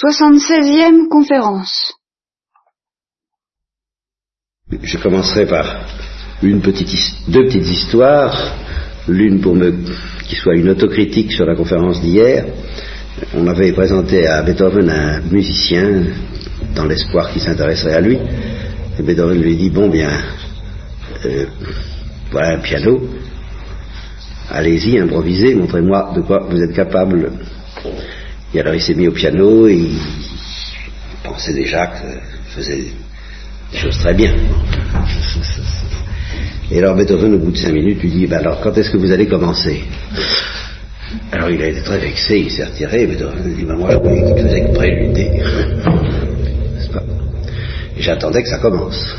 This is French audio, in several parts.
Soixante-seizième conférence. Je commencerai par une petite, deux petites histoires, l'une pour me, qui soit une autocritique sur la conférence d'hier. On avait présenté à Beethoven un musicien dans l'espoir qu'il s'intéresserait à lui. Et Beethoven lui dit, bon bien, euh, voilà un piano, allez-y, improvisez, montrez-moi de quoi vous êtes capable. Et alors il s'est mis au piano et il pensait déjà qu'il faisait des choses très bien. Et alors Beethoven, au bout de cinq minutes, lui dit, ben alors quand est-ce que vous allez commencer? Alors il a été très vexé, il s'est retiré, Beethoven dit, ben moi je croyais qu'il faisait que préluder. Et j'attendais que ça commence.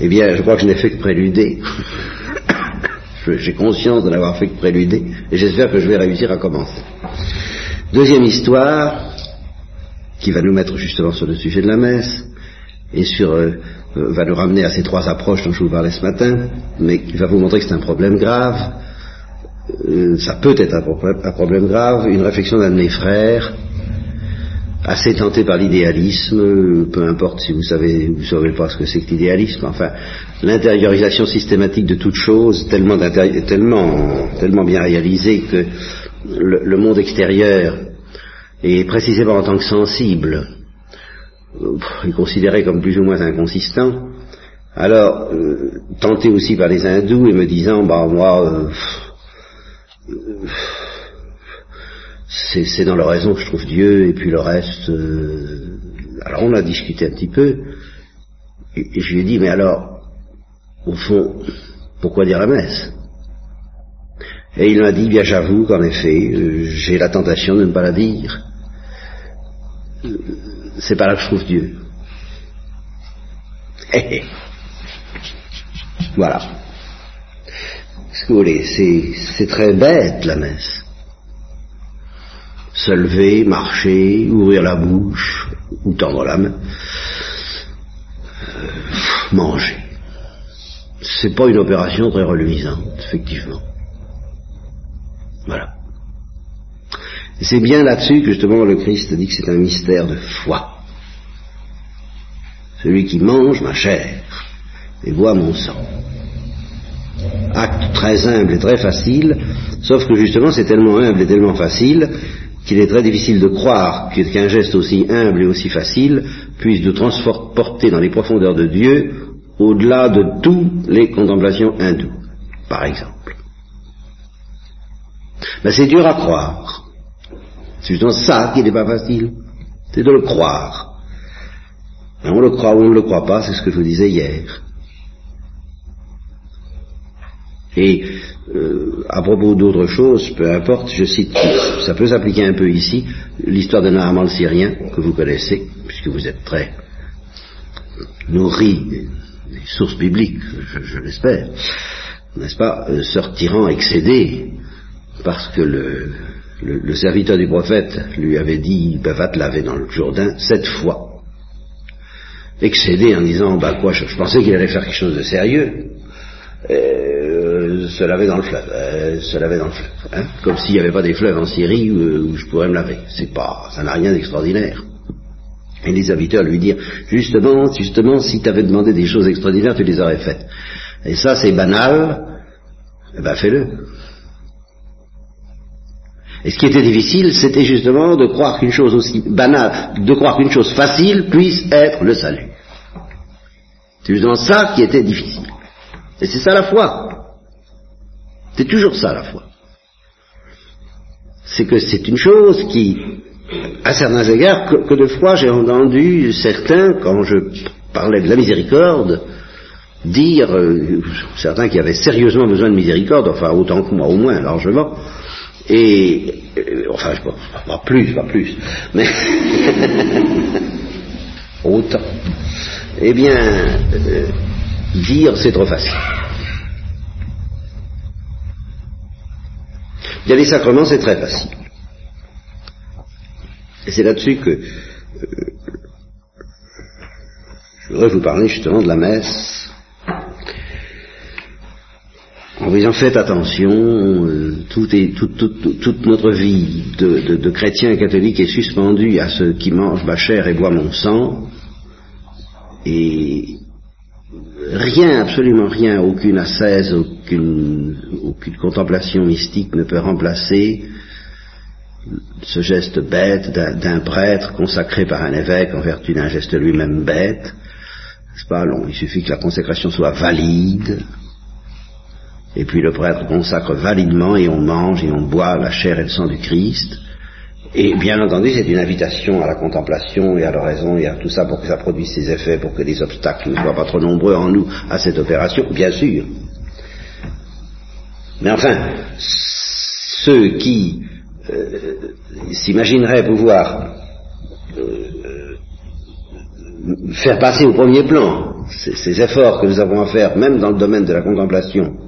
eh bien, je crois que je n'ai fait que préluder. J'ai conscience de n'avoir fait que préluder, et j'espère que je vais réussir à commencer. Deuxième histoire, qui va nous mettre justement sur le sujet de la messe, et sur, euh, va nous ramener à ces trois approches dont je vous parlais ce matin, mais qui va vous montrer que c'est un problème grave. Euh, ça peut être un problème, grave. Une réflexion d'un de mes frères, assez tenté par l'idéalisme, peu importe si vous savez, vous savez pas ce que c'est que l'idéalisme, enfin, l'intériorisation systématique de toute chose, tellement, tellement, tellement bien réalisée que le, le, monde extérieur, et précisément en tant que sensible, est considéré comme plus ou moins inconsistant. Alors, euh, tenté aussi par les hindous et me disant, bah moi, euh, euh, c'est dans leur raison que je trouve Dieu, et puis le reste... Euh, alors on a discuté un petit peu, et, je lui ai dit, mais alors, au fond, pourquoi dire la messe? Et il m'a dit, bien j'avoue qu'en effet, euh, j'ai la tentation de ne pas la dire. C'est pas là que je trouve Dieu. Eh, eh. Voilà. Ce que vous voulez, c'est très bête la messe se lever, marcher, ouvrir la bouche ou tendre la main, euh, manger. C'est pas une opération très reluisante, effectivement. Voilà. C'est bien là-dessus que justement le Christ dit que c'est un mystère de foi. Celui qui mange ma chair et boit mon sang. Acte très humble et très facile, sauf que justement c'est tellement humble et tellement facile qu'il est très difficile de croire qu'un geste aussi humble et aussi facile puisse nous transporter dans les profondeurs de Dieu au-delà de toutes les contemplations hindoues, par exemple. Mais c'est dur à croire. C'est justement ça qui n'est pas facile. C'est de le croire. On le croit ou on ne le croit pas, c'est ce que je vous disais hier. Et euh, à propos d'autres choses, peu importe, je cite, ça peut s'appliquer un peu ici, l'histoire de Naaman syrien, que vous connaissez, puisque vous êtes très nourri des, sources bibliques, je, l'espère, n'est-ce pas, euh, se retirant excédé, parce que le, le, serviteur du prophète lui avait dit, ben, va te laver dans le Jourdain sept fois. Excédé en disant, bah quoi, je, je pensais qu'il allait faire quelque chose de sérieux. Euh, se laver dans le fleuve, euh, se laver dans le fleuve, hein, comme s'il n'y avait pas des fleuves en Syrie où, je pourrais me laver. C'est pas, ça n'a rien d'extraordinaire. Et les serviteurs lui dirent, justement, justement, si tu avais demandé des choses extraordinaires, tu les aurais faites. Et ça, c'est banal, eh ben fais-le. Et ce qui était difficile, c'était justement de croire qu'une chose aussi banale, de croire qu'une chose facile puisse être le salut. C'est justement ça qui était difficile. Et c'est ça la foi. C'est toujours ça la foi. C'est que c'est une chose qui, à certains égards, que, de fois j'ai entendu certains, quand je parlais de la miséricorde, dire, euh, certains qui avaient sérieusement besoin de miséricorde, enfin autant que moi au moins, largement, et, euh, enfin, pas, plus, pas plus, mais autant. Eh bien, euh, Dire, c'est trop facile. Il y a les sacrements, c'est très facile. Et c'est là-dessus que euh, je voudrais vous parler justement de la messe. En disant faites attention, euh, toute notre vie de, chrétien catholique est suspendue à ceux qui mangent ma chair et boivent mon sang, et rien, absolument rien, aucune ascèse, aucune, aucune contemplation mystique ne peut remplacer ce geste bête d'un prêtre consacré par un évêque en vertu d'un geste lui-même bête. C'est pas? Long, il suffit que la consécration soit valide, et puis le prêtre consacre validement et on mange et on boit la chair et le sang du Christ. Et bien entendu, c'est une invitation à la contemplation et à l'oraison et à tout ça pour que ça produise ses effets, pour que les obstacles ne soient pas trop nombreux en nous à cette opération, bien sûr. Mais enfin, ceux qui euh, s'imagineraient pouvoir euh, faire passer au premier plan ces efforts que nous avons à faire, même dans le domaine de la contemplation,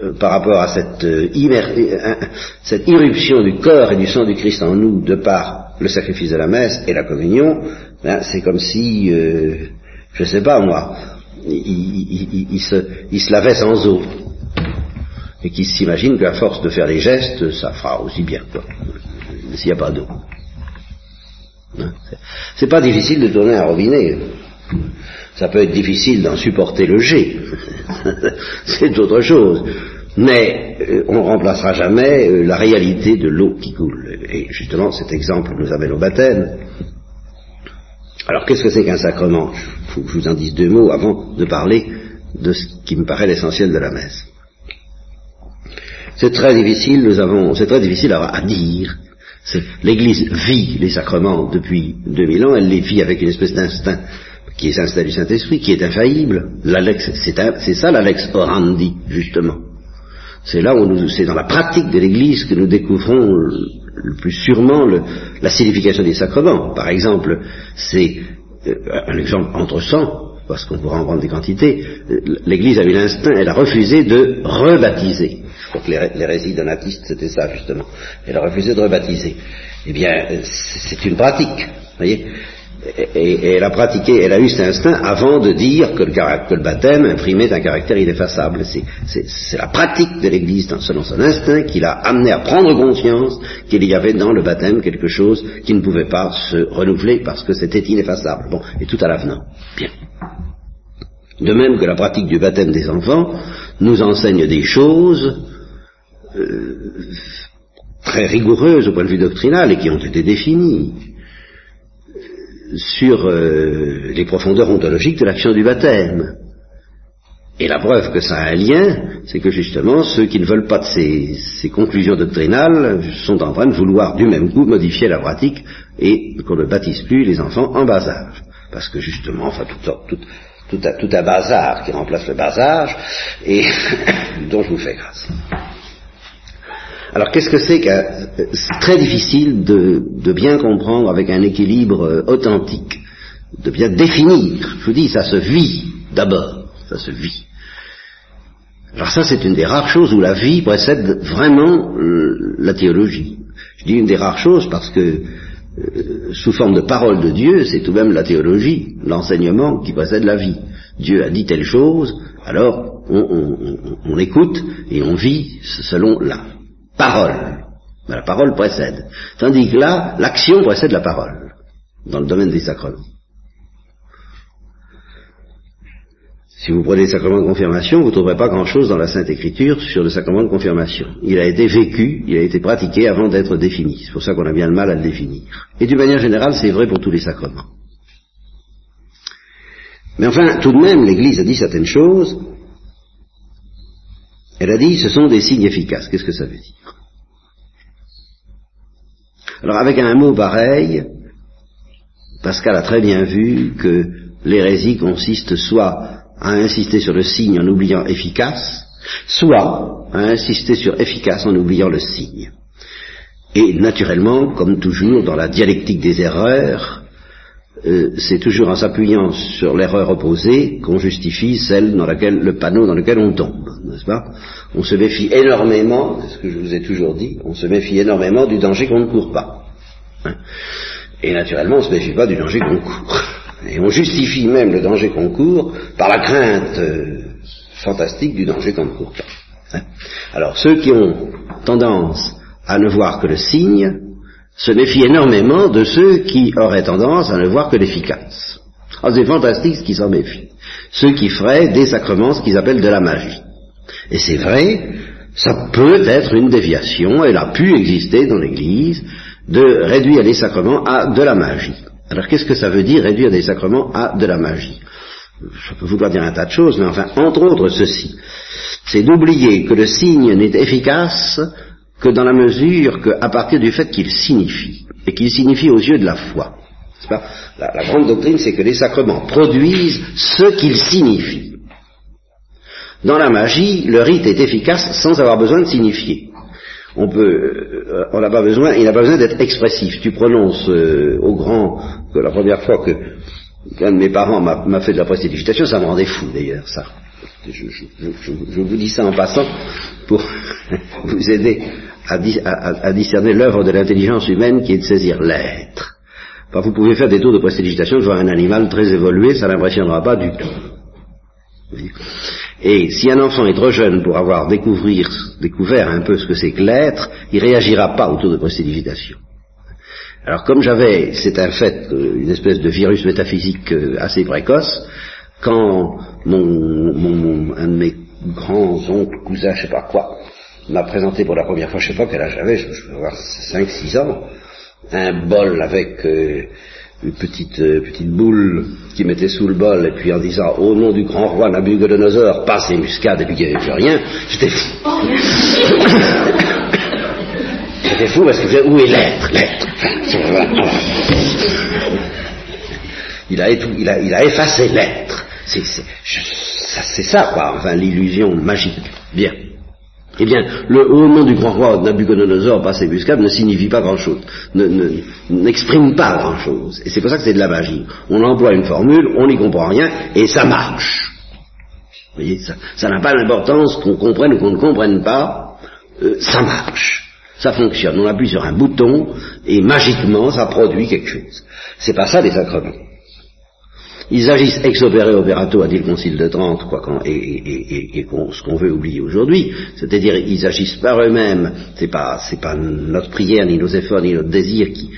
euh, par rapport à cette, euh, euh, cette, irruption du corps et du sang du Christ en nous de par le sacrifice de la messe et la communion, ben, c'est comme si, je ne sais pas moi, il, se, se, lavait sans eau et qu'il s'imagine qu'à force de faire les gestes, ça fera aussi bien, s'il n'y a pas d'eau. Hein, c'est pas difficile de tourner un robinet. Ça peut être difficile d'en supporter le jet, c'est autre chose. Mais euh, on ne remplacera jamais euh, la réalité de l'eau qui coule. Et justement, cet exemple nous amène au baptême. Alors, qu'est-ce que c'est qu'un sacrement? Il faut que je vous en dise deux mots avant de parler de ce qui me paraît l'essentiel de la messe. C'est très difficile, nous avons, c'est très difficile à, à dire. L'Église vit les sacrements depuis 2000 ans, elle les vit avec une espèce d'instinct qui est l'instinct du Saint-Esprit, qui est infaillible. C'est ça l'Alex Orandi, justement. C'est là où nous, c'est dans la pratique de l'Église que nous découvrons le, plus sûrement la signification des sacrements. Par exemple, c'est euh, un exemple entre sang, parce qu'on pourra en prendre des quantités. L'Église a eu l'instinct, elle a refusé de rebaptiser. Que l'hérésie donatistes, c'était ça justement. Elle a refusé de rebaptiser. Eh bien, c'est une pratique. Voyez et, elle a pratiqué, elle a eu cet instinct avant de dire que le, baptême imprimait un caractère ineffaçable. C'est la pratique de l'Église, selon son instinct, qui l'a amené à prendre conscience qu'il y avait dans le baptême quelque chose qui ne pouvait pas se renouveler parce que c'était ineffaçable. Bon, et tout à l'avenant. Bien. De même que la pratique du baptême des enfants nous enseigne des choses euh, très rigoureuses au point de vue doctrinal et qui ont été définies sur euh, les profondeurs ontologiques de l'action du baptême. Et la preuve que ça a un lien, c'est que justement ceux qui ne veulent pas de ces, conclusions doctrinales sont en train de vouloir du même coup modifier la pratique et qu'on ne baptise plus les enfants en bas âge. Parce que justement, enfin tout, tout, tout, tout un bazar qui remplace le bas âge et dont je vous fais grâce. Alors qu'est-ce que c'est que c'est très difficile de, bien comprendre avec un équilibre euh, authentique, de bien définir. Je vous dis, ça se vit d'abord, ça se vit. Alors ça, c'est une des rares choses où la vie précède vraiment euh, la théologie. Je dis une des rares choses parce que euh, sous forme de parole de Dieu, c'est tout de même la théologie, l'enseignement qui précède la vie. Dieu a dit telle chose, alors on écoute et on vit selon la parole. La parole précède. Tandis que là, l'action précède la parole, dans le domaine des sacrements. Si vous prenez le sacrement de confirmation, vous ne trouverez pas grand-chose dans la Sainte Écriture sur le sacrement de confirmation. Il a été vécu, il a été pratiqué avant d'être défini. C'est pour ça qu'on a bien le mal à le définir. Et d'une manière générale, c'est vrai pour tous les sacrements. Mais enfin, tout de même, l'Église a dit certaines choses elle a dit, ce sont des signes efficaces. Qu'est-ce que ça veut dire? Alors avec un mot pareil, Pascal a très bien vu que l'hérésie consiste soit à insister sur le signe en oubliant efficace, soit à insister sur efficace en oubliant le signe. Et naturellement, comme toujours dans la dialectique des erreurs, euh, c'est toujours en s'appuyant sur l'erreur opposée qu'on justifie celle dans laquelle le panneau dans lequel on tombe, n'est-ce pas? On se méfie énormément, c'est ce que je vous ai toujours dit, on se méfie énormément du danger qu'on ne court pas. Hein. Et naturellement, on ne se méfie pas du danger qu'on court. Et on justifie même le danger qu'on court par la crainte euh, fantastique du danger qu'on ne court pas. Hein. Alors ceux qui ont tendance à ne voir que le signe se méfient énormément de ceux qui auraient tendance à ne voir que l'efficace. Ah, c'est fantastique ce qui s'en méfient. Ceux qui feraient des sacrements ce qu'ils appellent de la magie. Et c'est vrai, ça peut être une déviation, elle a pu exister dans l'Église, de réduire les sacrements à de la magie. Alors qu'est-ce que ça veut dire réduire des sacrements à de la magie? Je peux vouloir dire un tas de choses, mais enfin, entre autres ceci, c'est d'oublier que le signe n'est efficace que dans la mesure qu'à partir du fait qu'il signifie, et qu'il signifie aux yeux de la foi. La, grande doctrine, c'est que les sacrements produisent ce qu'ils signifient. Dans la magie, le rite est efficace sans avoir besoin de signifier. On peut, euh, on n'a pas besoin, il n'a pas besoin d'être expressif. Tu prononces euh, au grand que la première fois que un de mes parents m'a fait de la prestidigitation, ça me rendait fou d'ailleurs, ça. Je, vous dis ça en passant pour vous aider à, discerner l'œuvre de l'intelligence humaine qui est de saisir l'être. vous pouvez faire des tours de prestidigitation devant un animal très évolué, ça n'impressionnera pas du tout. Et si un enfant est trop jeune pour avoir découvert un peu ce que c'est que l'être, il réagira pas au tour de prestidigitation. Alors comme j'avais, c'est un fait, euh, une espèce de virus métaphysique euh, assez précoce, quand mon, un de mes grands oncles, cousins, je sais pas quoi, m'a présenté pour la première fois, je sais pas quel âge j'avais, je, peux avoir 5-6 ans, un bol avec euh, une petite, petite boule qui mettait sous le bol, et puis en disant au nom du grand roi Nabucodonosor, passe les muscades, et puis il n'y avait plus rien, j'étais fou. j'étais fou parce que où est l'être, l'être? Il a, a, il a effacé l'être. C'est ça, quoi, enfin, l'illusion magique. Bien. Eh bien, le nom du grand roi Nabucodonosor passé muscade ne signifie pas grand-chose, n'exprime pas grand-chose. Et c'est pour ça que c'est de la magie. On emploie une formule, on n'y comprend rien, et ça marche. Vous voyez, ça n'a pas l'importance qu'on comprenne ou qu'on ne comprenne pas, euh, ça marche. Ça fonctionne. On appuie sur un bouton, et magiquement, ça produit quelque chose. C'est pas ça les sacrements. Ils agissent ex opere operato, a dit le Concile de Trente, quoi, et, ce qu'on veut oublier aujourd'hui, c'est-à-dire ils agissent par eux-mêmes. C'est pas, pas notre prière, ni nos efforts, ni notre désir qui,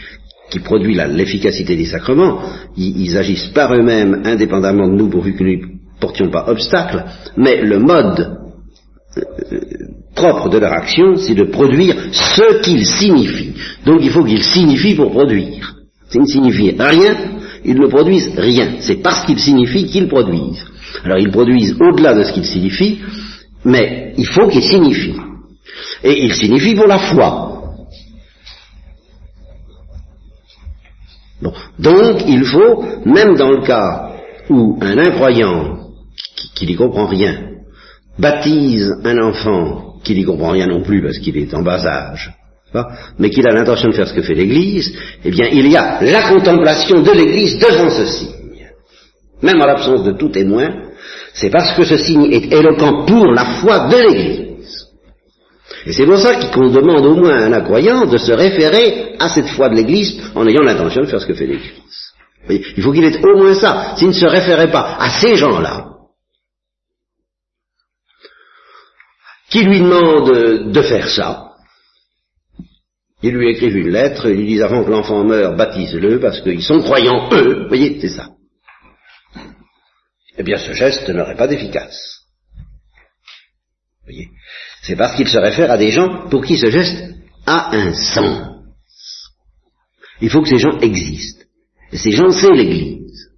produit l'efficacité des sacrements. Ils, agissent par eux-mêmes, indépendamment de nous, pourvu que nous ne portions pas obstacle. Mais le mode euh, propre de leur action, c'est de produire ce qu'ils signifient. Donc il faut qu'ils signifient pour produire. S'ils ne signifient rien, ils ne produisent rien. C'est parce qu'ils signifient qu'ils produisent. Alors ils produisent au-delà de ce qu'ils signifient, mais il faut qu'ils signifient. Et ils signifient pour la foi. Donc il faut, même dans le cas où un incroyant qui n'y comprend rien baptise un enfant qui n'y comprend rien non plus parce qu'il est en bas âge, mais qu'il a l'intention de faire ce que fait l'Église, eh bien, il y a la contemplation de l'Église devant ce signe. Même en l'absence de tout témoin, c'est parce que ce signe est éloquent pour la foi de l'Église. Et c'est pour ça qu'on demande au moins à un incroyant de se référer à cette foi de l'Église en ayant l'intention de faire ce que fait l'Église. Il faut qu'il ait au moins ça. S'il ne se référait pas à ces gens-là, qui lui demandent de faire ça, ils lui écrivent une lettre, ils lui disent avant que l'enfant meure, baptise-le, parce qu'ils sont croyants, eux. Vous voyez, c'est ça. Eh bien, ce geste n'aurait pas d'efficace. Vous voyez C'est parce qu'il se réfère à des gens pour qui ce geste a un sens. Il faut que ces gens existent. Et ces gens, c'est l'Église.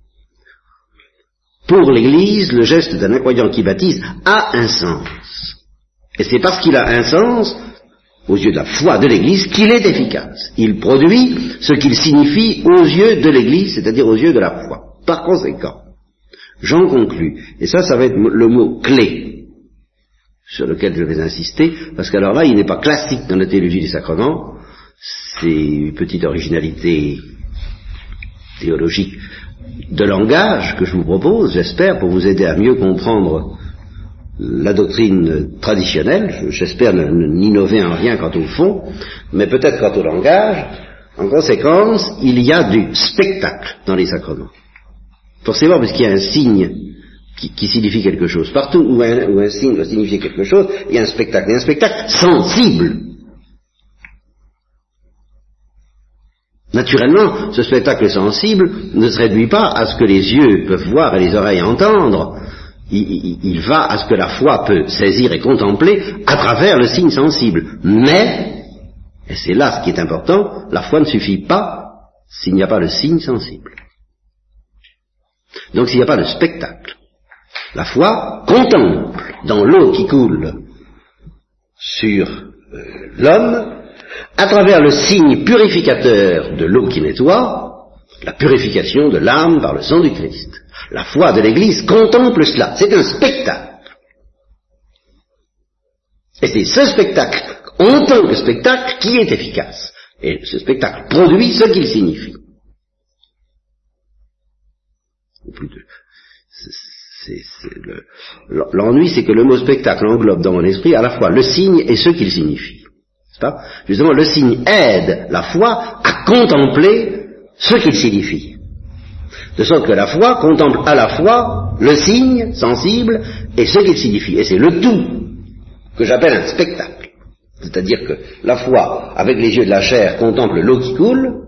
Pour l'Église, le geste d'un incroyant qui baptise a un sens. Et c'est parce qu'il a un sens aux yeux de la foi de l'Église qu'il est efficace. Il produit ce qu'il signifie aux yeux de l'Église, c'est-à-dire aux yeux de la foi. Par conséquent, j'en conclus, et ça, ça va être le mot clé sur lequel je vais insister, parce qu'alors là, il n'est pas classique dans la théologie des sacrements, c'est une petite originalité théologique de langage que je vous propose, j'espère, pour vous aider à mieux comprendre la doctrine traditionnelle, j'espère n'innover en rien quant au fond, mais peut-être quant au langage, en conséquence, il y a du spectacle dans les sacrements. Forcément, parce qu'il y a un signe qui, signifie quelque chose. Partout où un, signe doit signifier quelque chose, il y a un spectacle. Et un spectacle sensible. Naturellement, ce spectacle sensible ne se réduit pas à ce que les yeux peuvent voir et les oreilles entendre. Il va à ce que la foi peut saisir et contempler à travers le signe sensible. Mais, et c'est là ce qui est important, la foi ne suffit pas s'il n'y a pas le signe sensible. Donc s'il n'y a pas de spectacle, la foi contemple dans l'eau qui coule sur euh, l'homme, à travers le signe purificateur de l'eau qui nettoie, la purification de l'âme par le sang du Christ. La foi de l'Église contemple cela. C'est un spectacle. Et c'est ce spectacle, en tant que spectacle, qui est efficace. Et ce spectacle produit ce qu'il signifie. L'ennui, c'est que le mot spectacle englobe dans mon esprit à la fois le signe et ce qu'il signifie. Pas? Justement, le signe aide la foi à contempler ce qu'il signifie. De sorte que la foi contemple à la fois le signe sensible et ce qu'il signifie. Et c'est le tout que j'appelle un spectacle. C'est-à-dire que la foi, avec les yeux de la chair, contemple l'eau qui coule,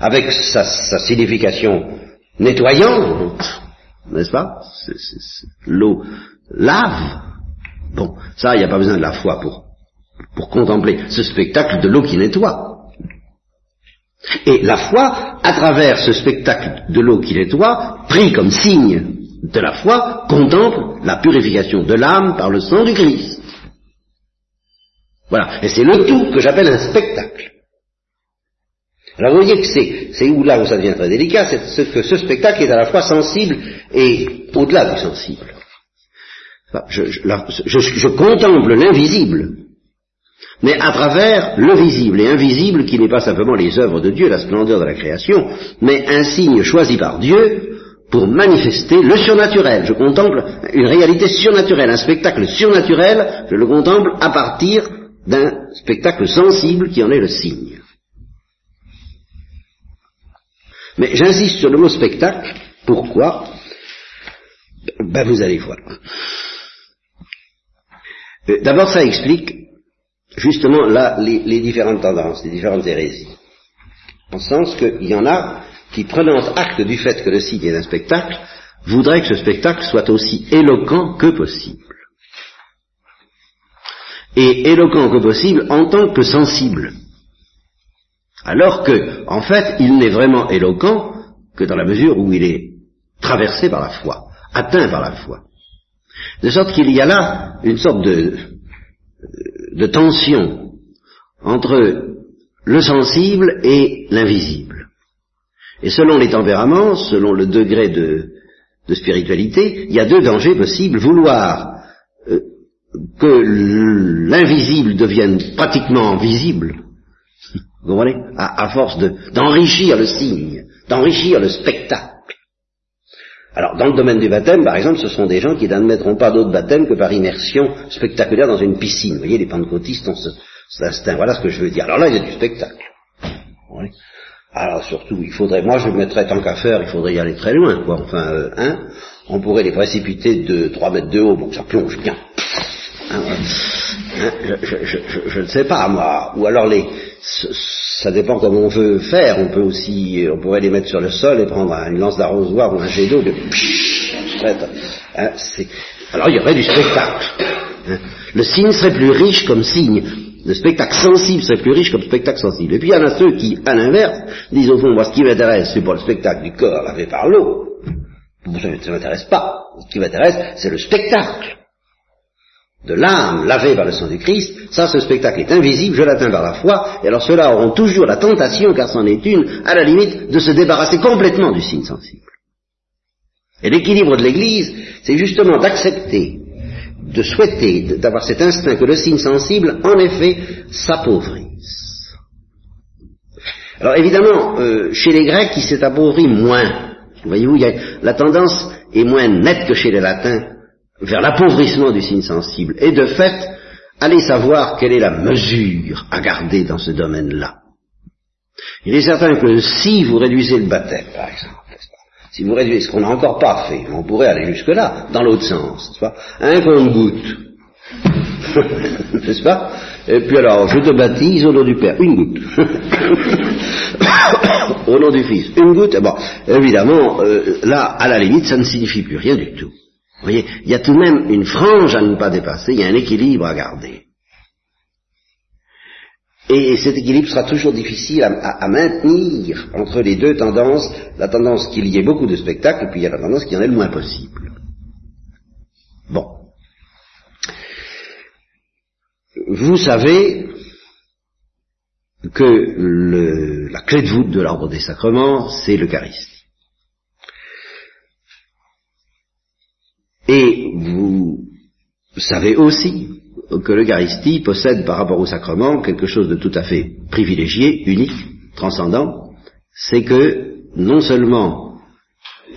avec sa, signification nettoyante, n'est-ce pas? L'eau lave. Bon, ça, il n'y a pas besoin de la foi pour, pour contempler ce spectacle de l'eau qui nettoie. Et la foi, à travers ce spectacle de l'eau qui nettoie, pris comme signe de la foi, contemple la purification de l'âme par le sang du Christ. Voilà. Et c'est le tout que j'appelle un spectacle. Alors vous voyez que c'est, où là où ça devient très délicat, c'est que ce spectacle est à la fois sensible et au-delà du sensible. je, contemple l'invisible, mais à travers le visible, et invisible qui n'est pas simplement les œuvres de Dieu, la splendeur de la création, mais un signe choisi par Dieu pour manifester le surnaturel. Je contemple une réalité surnaturelle, un spectacle surnaturel, je le contemple à partir d'un spectacle sensible qui en est le signe. Mais j'insiste sur le mot spectacle. Pourquoi? Ben vous allez voir. Euh, d'abord, ça explique justement là les, différentes tendances, les différentes hérésies. En sens qu'il y en a qui, prenant acte du fait que le signe est un spectacle, voudraient que ce spectacle soit aussi éloquent que possible et éloquent que possible en tant que sensible. Alors que, en fait, il n'est vraiment éloquent que dans la mesure où il est traversé par la foi, atteint par la foi. De sorte qu'il y a là une sorte de, de tension entre le sensible et l'invisible. Et selon les tempéraments, selon le degré de, spiritualité, il y a deux dangers possibles. Vouloir euh, que l'invisible devienne pratiquement visible, vous comprenez à, force d'enrichir le signe, d'enrichir le spectacle. Alors, dans le domaine du baptême, par exemple, ce sont des gens qui n'admettront pas d'autre baptême que par immersion spectaculaire dans une piscine. Vous voyez, les pentecôtistes ont ce, cet instinct. Voilà ce que je veux dire. Alors là, il y a du spectacle. Alors surtout, il faudrait, moi je mettrais tant qu'à faire, il faudrait y aller très loin, quoi. Enfin, euh, hein, on pourrait les précipiter de 3 mètres de haut, bon, ça plonge bien. Hein, je, ne sais pas moi. Ou alors les, ça dépend comment on veut faire. On peut aussi, on pourrait les mettre sur le sol et prendre une lance d'arrosoir ou un jet d'eau de. Hein, alors il y aurait du spectacle. Hein. Le signe serait plus riche comme signe. Le spectacle sensible serait plus riche comme spectacle sensible. Et puis il y en a ceux qui, à l'inverse, disent au fond, moi ce qui m'intéresse, c'est pas le spectacle du corps lavé par l'eau. Ça ne m'intéresse pas. Ce qui m'intéresse, c'est le spectacle de l'âme lavée par le sang du Christ, ça, ce spectacle est invisible, je l'atteins par la foi, et alors ceux-là auront toujours la tentation, car c'en est une, à la limite, de se débarrasser complètement du signe sensible. Et l'équilibre de l'Église, c'est justement d'accepter, de souhaiter, d'avoir cet instinct que le signe sensible, en effet, s'appauvrisse. Alors évidemment, euh, chez les Grecs, il s'est appauvri moins. Voyez-vous, la tendance est moins nette que chez les Latins vers l'appauvrissement du signe sensible. Et de fait, allez savoir quelle est la mesure à garder dans ce domaine-là. Il est certain que si vous réduisez le baptême, par exemple, Si vous réduisez ce qu'on n'a encore pas fait, on pourrait aller jusque-là, dans l'autre sens, pas Un compte-goutte. N'est-ce pas Et puis alors, je te baptise au nom du Père, une goutte. au nom du Fils, une goutte. Bon, évidemment, euh, là, à la limite, ça ne signifie plus rien du tout. Vous voyez, il y a tout de même une frange à ne pas dépasser, il y a un équilibre à garder. Et cet équilibre sera toujours difficile à, maintenir entre les deux tendances, la tendance qu'il y ait beaucoup de spectacles, puis il y a la tendance qu'il y en ait le moins possible. Bon. Vous savez que la clé de voûte de l'ordre des sacrements, c'est l'Eucharistie. Et vous savez aussi que l'Eucharistie possède par rapport au sacrement quelque chose de tout à fait privilégié, unique, transcendant, c'est que non seulement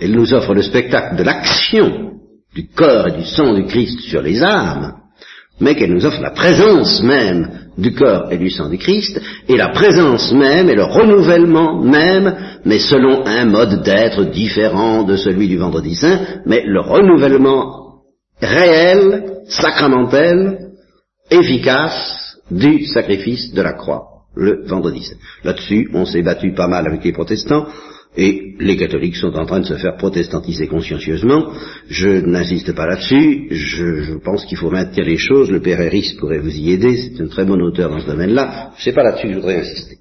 elle nous offre le spectacle de l'action du corps et du sang du Christ sur les âmes, mais qu'elle nous offre la présence même du corps et du sang du Christ, et la présence même et le renouvellement même, mais selon un mode d'être différent de celui du vendredi saint, mais le renouvellement réel, sacramentel, efficace du sacrifice de la croix le vendredi saint. Là-dessus, on s'est battu pas mal avec les protestants, et les catholiques sont en train de se faire protestantiser consciencieusement. Je n'insiste pas là-dessus. Je, pense qu'il faut maintenir les choses. Le Père Eris pourrait vous y aider. C'est un très bon auteur dans ce domaine-là. Sais pas là-dessus que je voudrais insister.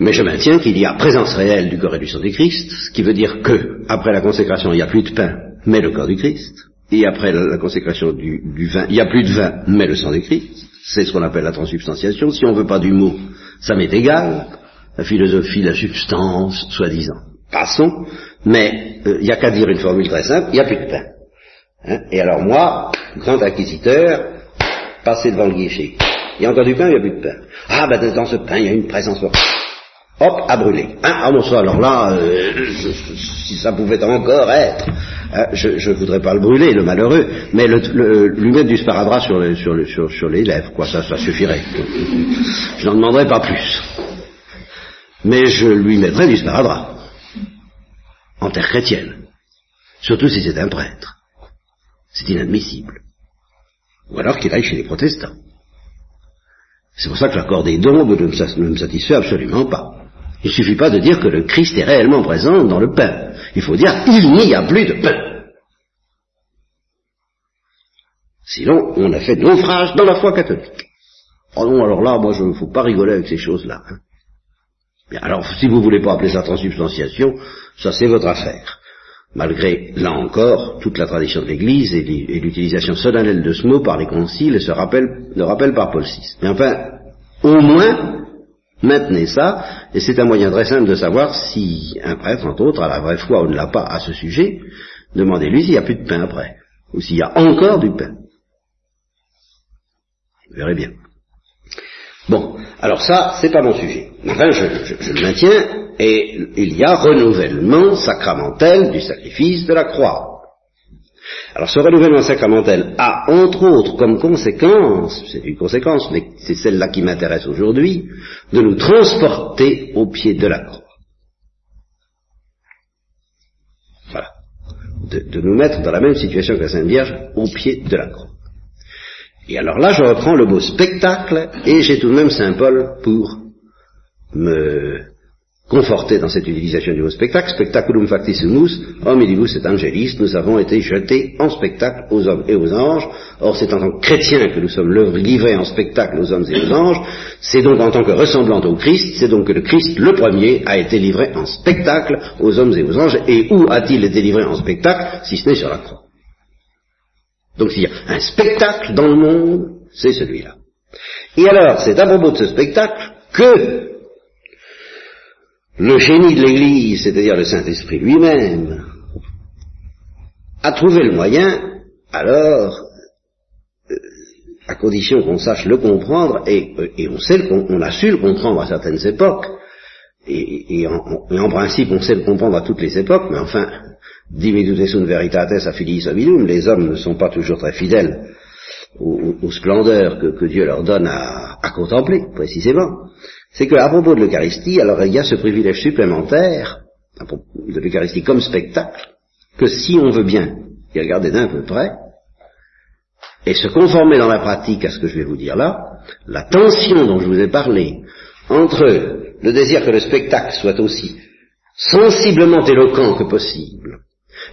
Mais je maintiens qu'il y a présence réelle du corps et du sang du Christ, ce qui veut dire que, après la consécration, il n'y a plus de pain, mais le corps du Christ. Et après la, consécration du, du vin, il n'y a plus de vin, mais le sang du Christ. C'est ce qu'on appelle la transubstantiation. Si on ne veut pas du mot, ça m'est égal la philosophie, la substance, soi-disant. Passons, mais il euh, n'y a qu'à dire une formule très simple, il n'y a plus de pain. Hein? Et alors moi, grand acquisiteur, passez devant le guichet. Il y a encore du pain, il n'y a plus de pain? Ah ben dans ce pain, il y a une présence. Hop, à brûler. Hein? Ah bon ça, alors là, euh, si ça pouvait encore être, hein, je ne voudrais pas le brûler, le malheureux, mais le, lui mettre du sparadrap sur, sur, sur les lèvres, quoi, ça, ça suffirait. Je n'en demanderai pas plus mais je lui mettrai du sparadrap, en terre chrétienne, surtout si c'est un prêtre. C'est inadmissible. Ou alors qu'il aille chez les protestants. C'est pour ça que l'accord des dons ne me satisfait absolument pas. Il ne suffit pas de dire que le Christ est réellement présent dans le pain. Il faut dire il n'y a plus de pain. Sinon, on a fait naufrage dans la foi catholique. Oh non, alors là, moi, je ne faut pas rigoler avec ces choses-là. Hein alors, si vous voulez pas appeler ça transubstantiation, ça c'est votre affaire. Malgré, là encore, toute la tradition de l'Église et l'utilisation solennelle de ce mot par les conciles et ce rappel, le rappel par Paul VI. Mais enfin, au moins, maintenez ça, et c'est un moyen très simple de savoir si un prêtre, entre autres, a la vraie foi ou ne l'a pas à ce sujet, demandez-lui s'il n'y a plus de pain après, ou s'il y a encore du pain. Vous verrez bien. Bon, alors ça, c'est pas mon sujet. Enfin, je, le maintiens, et il y a renouvellement sacramentel du sacrifice de la croix. Alors ce renouvellement sacramentel a, entre autres, comme conséquence, c'est une conséquence, mais c'est celle-là qui m'intéresse aujourd'hui, de nous transporter au pied de la croix. Voilà. De, de nous mettre dans la même situation que la Sainte Vierge, au pied de la croix. Et alors là, je reprends le mot spectacle, et j'ai tout de même Saint Paul pour me conforter dans cette utilisation du mot spectacle. Spectaculum factissimus, homidibus et angelis, nous avons été jetés en spectacle aux hommes et aux anges. Or, c'est en tant que chrétiens que nous sommes livrés en spectacle aux hommes et aux anges. C'est donc en tant que ressemblant au Christ, c'est donc que le Christ, le premier, a été livré en spectacle aux hommes et aux anges. Et où a-t-il été livré en spectacle, si ce n'est sur la croix? Donc s'il y a un spectacle dans le monde, c'est celui-là. Et alors, c'est à propos de ce spectacle que le génie de l'Église, c'est-à-dire le Saint-Esprit lui-même, a trouvé le moyen, alors, euh, à condition qu'on sache le comprendre, et, on sait, on a su le comprendre à certaines époques, et, en, principe on sait le comprendre à toutes les époques, mais enfin, Diminutus sunt veritates affiliis hominum, les hommes ne sont pas toujours très fidèles aux, splendeurs que, Dieu leur donne à, contempler, précisément, c'est qu'à propos de l'Eucharistie, alors il y a ce privilège supplémentaire, à propos de l'Eucharistie comme spectacle, que si on veut bien y regarder d'un peu près, et se conformer dans la pratique à ce que je vais vous dire là, la tension dont je vous ai parlé entre le désir que le spectacle soit aussi sensiblement éloquent que possible,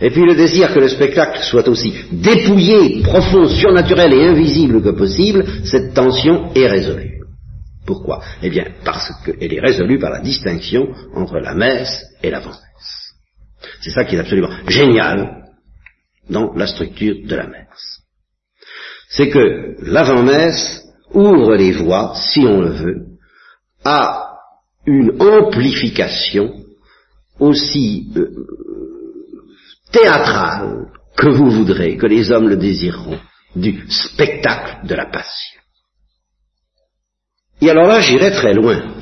et puis le désir que le spectacle soit aussi dépouillé, profond, surnaturel et invisible que possible, cette tension est résolue. Pourquoi? Eh bien, parce qu'elle est résolue par la distinction entre la messe et l'avant-messe. C'est ça qui est absolument génial dans la structure de la messe. C'est que l'avant-messe ouvre les voies, si on le veut, à une amplification aussi euh, théâtrale que vous voudrez, que les hommes le désireront, du spectacle de la passion. Et alors là, j'irai très loin.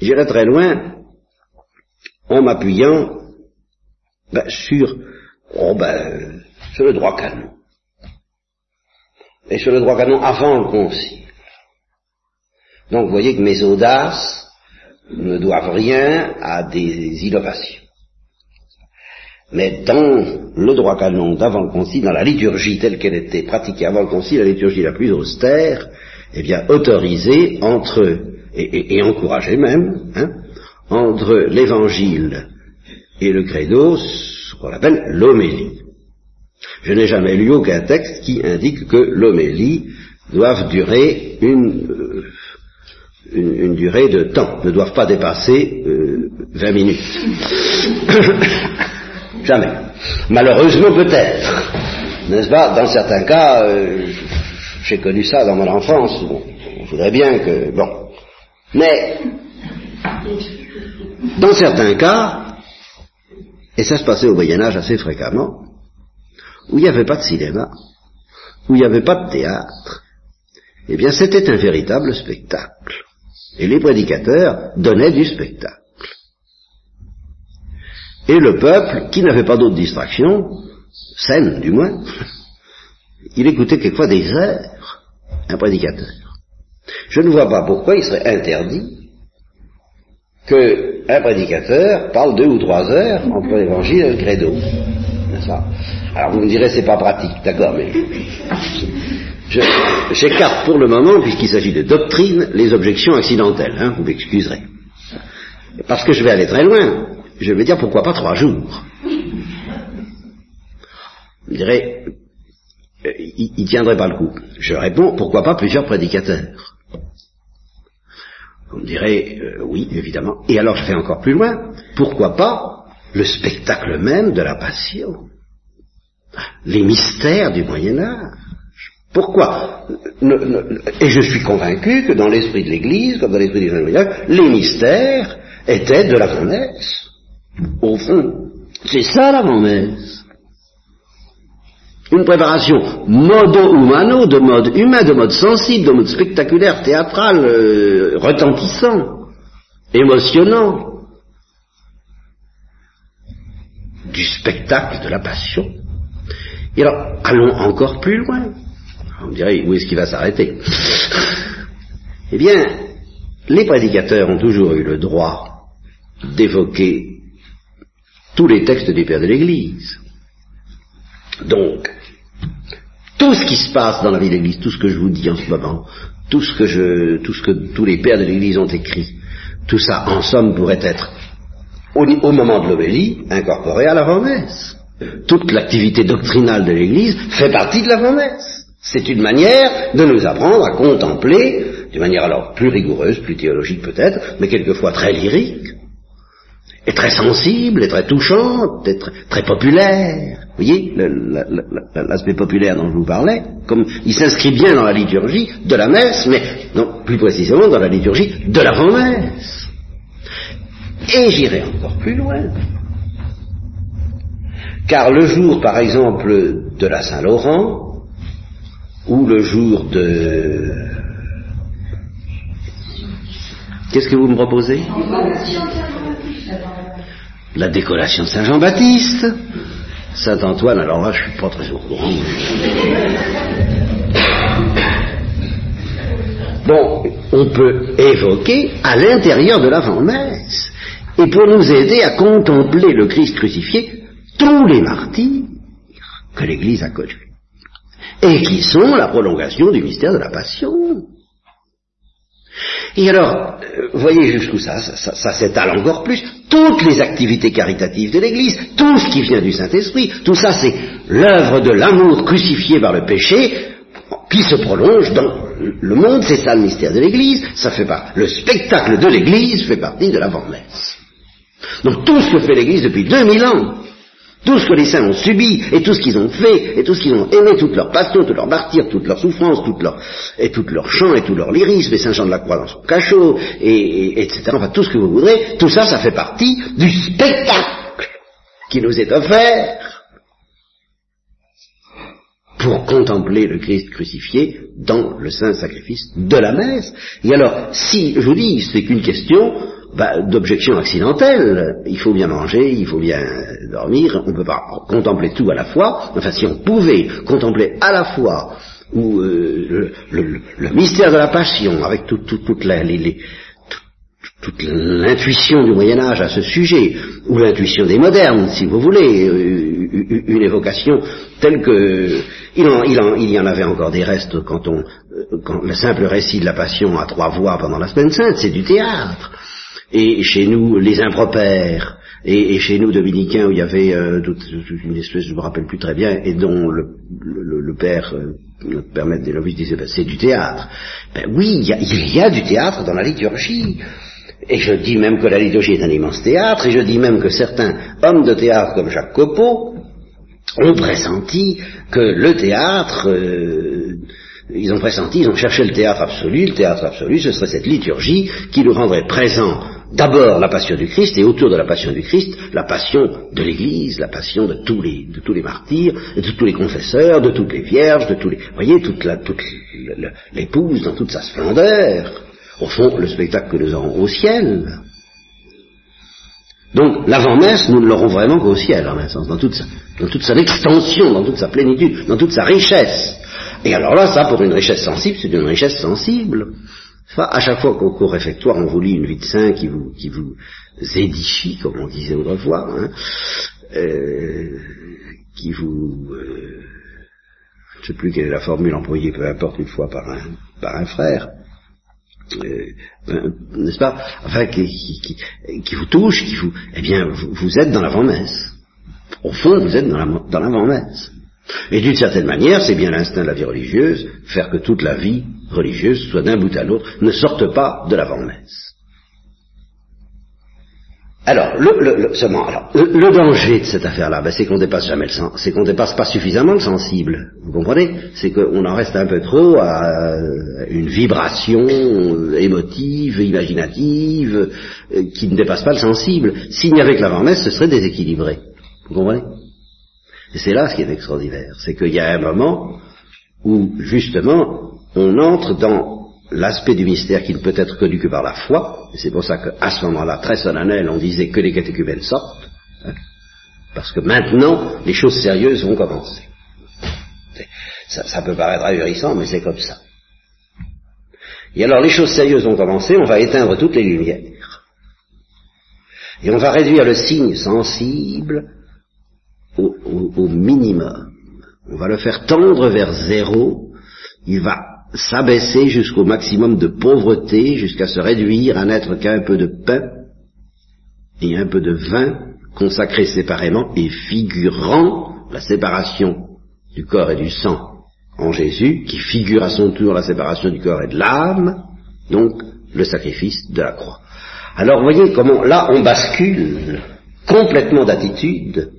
J'irai très loin en m'appuyant ben, sur, oh ben, sur le droit canon. Et sur le droit canon avant le concile. Donc vous voyez que mes audaces ne doivent rien à des innovations. Mais dans le droit canon d'avant le concile, dans la liturgie telle qu'elle était pratiquée avant le concile, la liturgie la plus austère, eh bien, autorisée entre, et, et, encouragée même, hein, entre l'évangile et le credo, ce qu'on appelle l'homélie. Je n'ai jamais lu aucun texte qui indique que l'homélie doive durer une, euh, une, durée de temps, ne doivent pas dépasser euh, 20 minutes. Jamais. Malheureusement peut-être. N'est-ce pas? Dans certains cas, euh, j'ai connu ça dans mon enfance. Bon, on voudrait bien que... Bon. Mais, dans certains cas, et ça se passait au Moyen Âge assez fréquemment, où il n'y avait pas de cinéma, où il n'y avait pas de théâtre, eh bien c'était un véritable spectacle. Et les prédicateurs donnaient du spectacle. Et le peuple, qui n'avait pas d'autre distraction, saine du moins, il écoutait quelquefois des heures un prédicateur. Je ne vois pas pourquoi il serait interdit qu'un prédicateur parle deux ou trois heures entre l'évangile et le credo. Alors vous me direz c'est pas pratique, d'accord, mais j'écarte pour le moment, puisqu'il s'agit de doctrine, les objections accidentelles, hein, vous m'excuserez. Parce que je vais aller très loin je vais dire pourquoi pas trois jours. Vous direz, il, ne tiendrait pas le coup. Je réponds, pourquoi pas plusieurs prédicateurs Vous me direz, euh, oui, évidemment. Et alors je vais encore plus loin, pourquoi pas le spectacle même de la passion? Les mystères du Moyen Âge pourquoi? Et je suis convaincu que dans l'esprit de l'Église, comme dans l'esprit des Âge, les mystères étaient de la jeunesse. Au fond, c'est ça la messe Une préparation modo-humano, de mode humain, de mode sensible, de mode spectaculaire, théâtral, euh, retentissant, émotionnant. Du spectacle de la passion. Et alors, allons encore plus loin. On dirait, où est-ce qu'il va s'arrêter? Eh bien, les prédicateurs ont toujours eu le droit d'évoquer tous les textes du Père de l'Église. Donc, tout ce qui se passe dans la vie de l'Église, tout ce que je vous dis en ce moment, tout ce que je, tout ce que tous les pères de l'Église ont écrit, tout ça, en somme, pourrait être, au, moment de l'homélie, incorporé à l'avant-messe. Toute l'activité doctrinale de l'Église fait partie de l'avant-messe. C'est une manière de nous apprendre à contempler, d'une manière alors plus rigoureuse, plus théologique peut-être, mais quelquefois très lyrique, est très sensible, est très touchante, est très, populaire. Vous voyez l'aspect populaire dont je vous parlais, comme il s'inscrit bien dans la liturgie de la messe, mais non, plus précisément dans la liturgie de l'avant-messe. Et j'irai encore plus loin. Car le jour, par exemple, de la Saint-Laurent, ou le jour de... Qu'est-ce que vous me proposez? La décoration de Saint Jean-Baptiste, Saint Antoine, alors là je suis pas très au courant. dont on peut évoquer à l'intérieur de l'avant-messe, et pour nous aider à contempler le Christ crucifié, tous les martyrs que l'Église a connus, et qui sont la prolongation du mystère de la passion. Et alors, euh, voyez jusqu'où ça, ça, s'étale encore plus. Toutes les activités caritatives de l'Église, tout ce qui vient du Saint-Esprit, tout ça c'est l'œuvre de l'amour crucifié par le péché, qui se prolonge dans le monde, c'est ça le mystère de l'Église, ça fait pas. Le spectacle de l'Église fait partie de l'avant-messe. Donc tout ce que fait l'Église depuis 2000 ans, tout ce que les saints ont subi, et tout ce qu'ils ont fait, et tout ce qu'ils ont aimé, toute leur passion, toute leur martyr, toute leur souffrance, toute leur, et tout leur chant, et tout leur lyrisme, et Saint Jean de la Croix dans son cachot, et, etc., enfin tout ce que vous voudrez, tout ça, ça fait partie du spectacle qui nous est offert pour contempler le Christ crucifié dans le saint sacrifice de la messe. Et alors, si, je vous dis, c'est qu'une question bah, d'objection accidentelle, il faut bien manger, il faut bien dormir, on ne peut pas contempler tout à la fois, enfin si on pouvait contempler à la fois ou, euh, le, mystère de la passion, avec toute la, les, toute l'intuition du Moyen Âge à ce sujet, ou l'intuition des modernes, si vous voulez, euh, une évocation telle que il, y en avait encore des restes quand on euh, quand le simple récit de la Passion à trois voix pendant la semaine sainte, c'est du théâtre. Et chez nous, les impropères, et, chez nous, dominicains, où il y avait euh, toute, une espèce, je me rappelle plus très bien, et dont le, père, notre père maître des novices disait, ben, c'est du théâtre. Ben oui, il y a du théâtre dans la liturgie. Et je dis même que la liturgie est un immense théâtre, et je dis même que certains hommes de théâtre comme Jacques Copeau ont pressenti que le théâtre, euh, ils ont pressenti, ils ont cherché le théâtre absolu, le théâtre absolu, ce serait cette liturgie qui nous rendrait présent d'abord la passion du Christ, et autour de la passion du Christ, la passion de l'Église, la passion de tous les, de tous martyrs, de tous les confesseurs, de toutes les vierges, de tous les... Vous voyez, toute l'épouse dans toute sa splendeur au fond, le spectacle que nous aurons au ciel. Donc, l'avant-messe, nous ne l'aurons vraiment qu'au ciel, en un sens, dans toute, sa, dans toute sa extension, dans toute sa plénitude, dans toute sa richesse. Et alors là, ça, pour une richesse sensible, c'est une richesse sensible. À chaque fois qu'au cours réfectoire, on vous lit une vie de saint qui vous, qui vous édifie, comme on disait autrefois, hein, euh, qui vous... Euh, je ne sais plus quelle est la formule employée, peu importe, une fois par un, par un frère, euh, n'est-ce pas? Enfin, qui, qui, vous touche, qui vous, eh bien, vous, êtes dans l'avant-messe. Au fond, vous êtes dans l'avant-messe. Et d'une certaine manière, c'est bien l'instinct de la vie religieuse, faire que toute la vie religieuse, soit d'un bout à l'autre, ne sorte pas de l'avant-messe. Alors, le, le, le, danger de cette affaire-là, ben, c'est qu'on dépasse jamais le sens, c'est qu'on dépasse pas suffisamment le sensible. Vous comprenez? C'est qu'on en reste un peu trop à une vibration émotive, imaginative, euh, qui ne dépasse pas le sensible. S'il n'y avait que l'avant-messe, ce serait déséquilibré. Vous comprenez? Et c'est là ce qui est extraordinaire, c'est qu'il y a un moment où, justement, on entre dans l'aspect du mystère qui ne peut être connu que par la foi, et c'est pour ça qu'à ce moment-là, très solennel, on disait que les catéchumènes sortent, hein, parce que maintenant, les choses sérieuses vont commencer. Ça, peut paraître ahurissant, mais c'est comme ça. Et alors, les choses sérieuses vont commencer, on va éteindre toutes les lumières. Et on va réduire le signe sensible au, minimum. On va le faire tendre vers zéro. Il va s'abaisser jusqu'au maximum de pauvreté, jusqu'à se réduire à n'être qu'un peu de pain et un peu de vin consacrés séparément et figurant la séparation du corps et du sang en Jésus, qui figure à son tour la séparation du corps et de l'âme, donc le sacrifice de la croix. Alors voyez comment là on bascule complètement d'attitude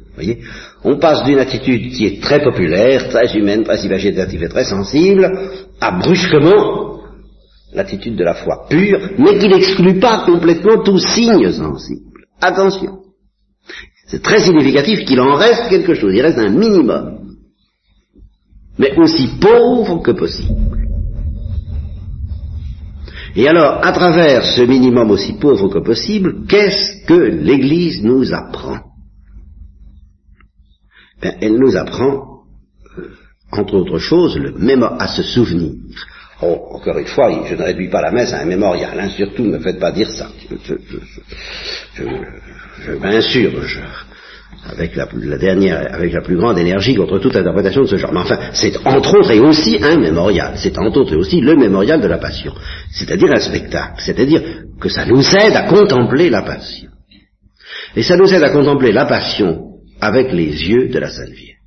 On passe d'une attitude qui est très populaire, très humaine, très imaginative et très sensible, à brusquement l'attitude de la foi pure, mais qui n'exclut pas complètement tout signe sensible. Attention. C'est très significatif qu'il en reste quelque chose, il reste un minimum, mais aussi pauvre que possible. Et alors, à travers ce minimum aussi pauvre que possible, qu'est-ce que l'Église nous apprend? Ben, elle nous apprend, euh, entre autres choses, le même à se souvenir Oh, encore une fois, je ne réduis pas la messe à un mémorial, hein, surtout ne me faites pas dire ça. Je, je, je, bien sûr, avec la, la, dernière, avec la plus grande énergie contre toute interprétation de ce genre. Mais enfin, c'est entre autres et aussi un mémorial. C'est entre autres et aussi le mémorial de la passion. C'est-à-dire un spectacle. C'est-à-dire que ça nous aide à contempler la passion. Et ça nous aide à contempler la passion avec les yeux de la Sainte Vierge.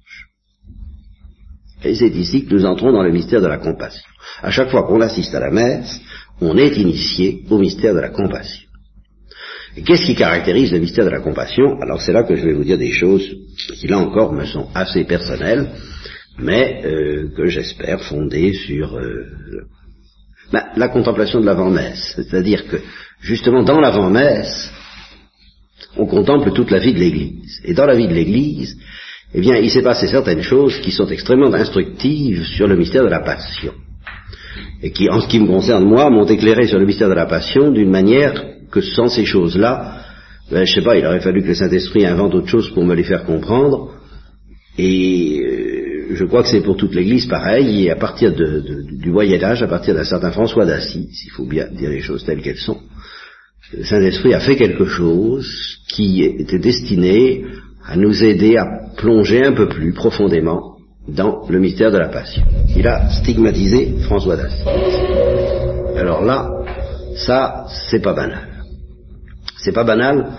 Et c'est ici que nous entrons dans le mystère de la compassion. À chaque fois qu'on assiste à la messe, on est initié au mystère de la compassion. Et qu'est-ce qui caractérise le mystère de la compassion? Alors c'est là que je vais vous dire des choses qui là encore me sont assez personnelles, mais euh, que j'espère fonder sur euh, ben, la contemplation de l'avant-messe. C'est-à-dire que justement dans l'avant-messe, on contemple toute la vie de l'Église. Et dans la vie de l'Église, eh bien, il s'est passé certaines choses qui sont extrêmement instructives sur le mystère de la passion. Et qui, en ce qui me concerne, moi, m'ont éclairé sur le mystère de la passion d'une manière que sans ces choses-là, ben, je sais pas, il aurait fallu que le Saint-Esprit invente autre chose pour me les faire comprendre. Et euh, je crois que c'est pour toute l'Église pareil. Et à partir du Moyen Âge, à partir d'un certain François d'Assise, il faut bien dire les choses telles qu'elles sont, Saint-Esprit a fait quelque chose qui était destiné à nous aider à plonger un peu plus profondément dans le mystère de la passion. Il a stigmatisé François d'Assise. Alors là, ça, c'est pas banal. C'est pas banal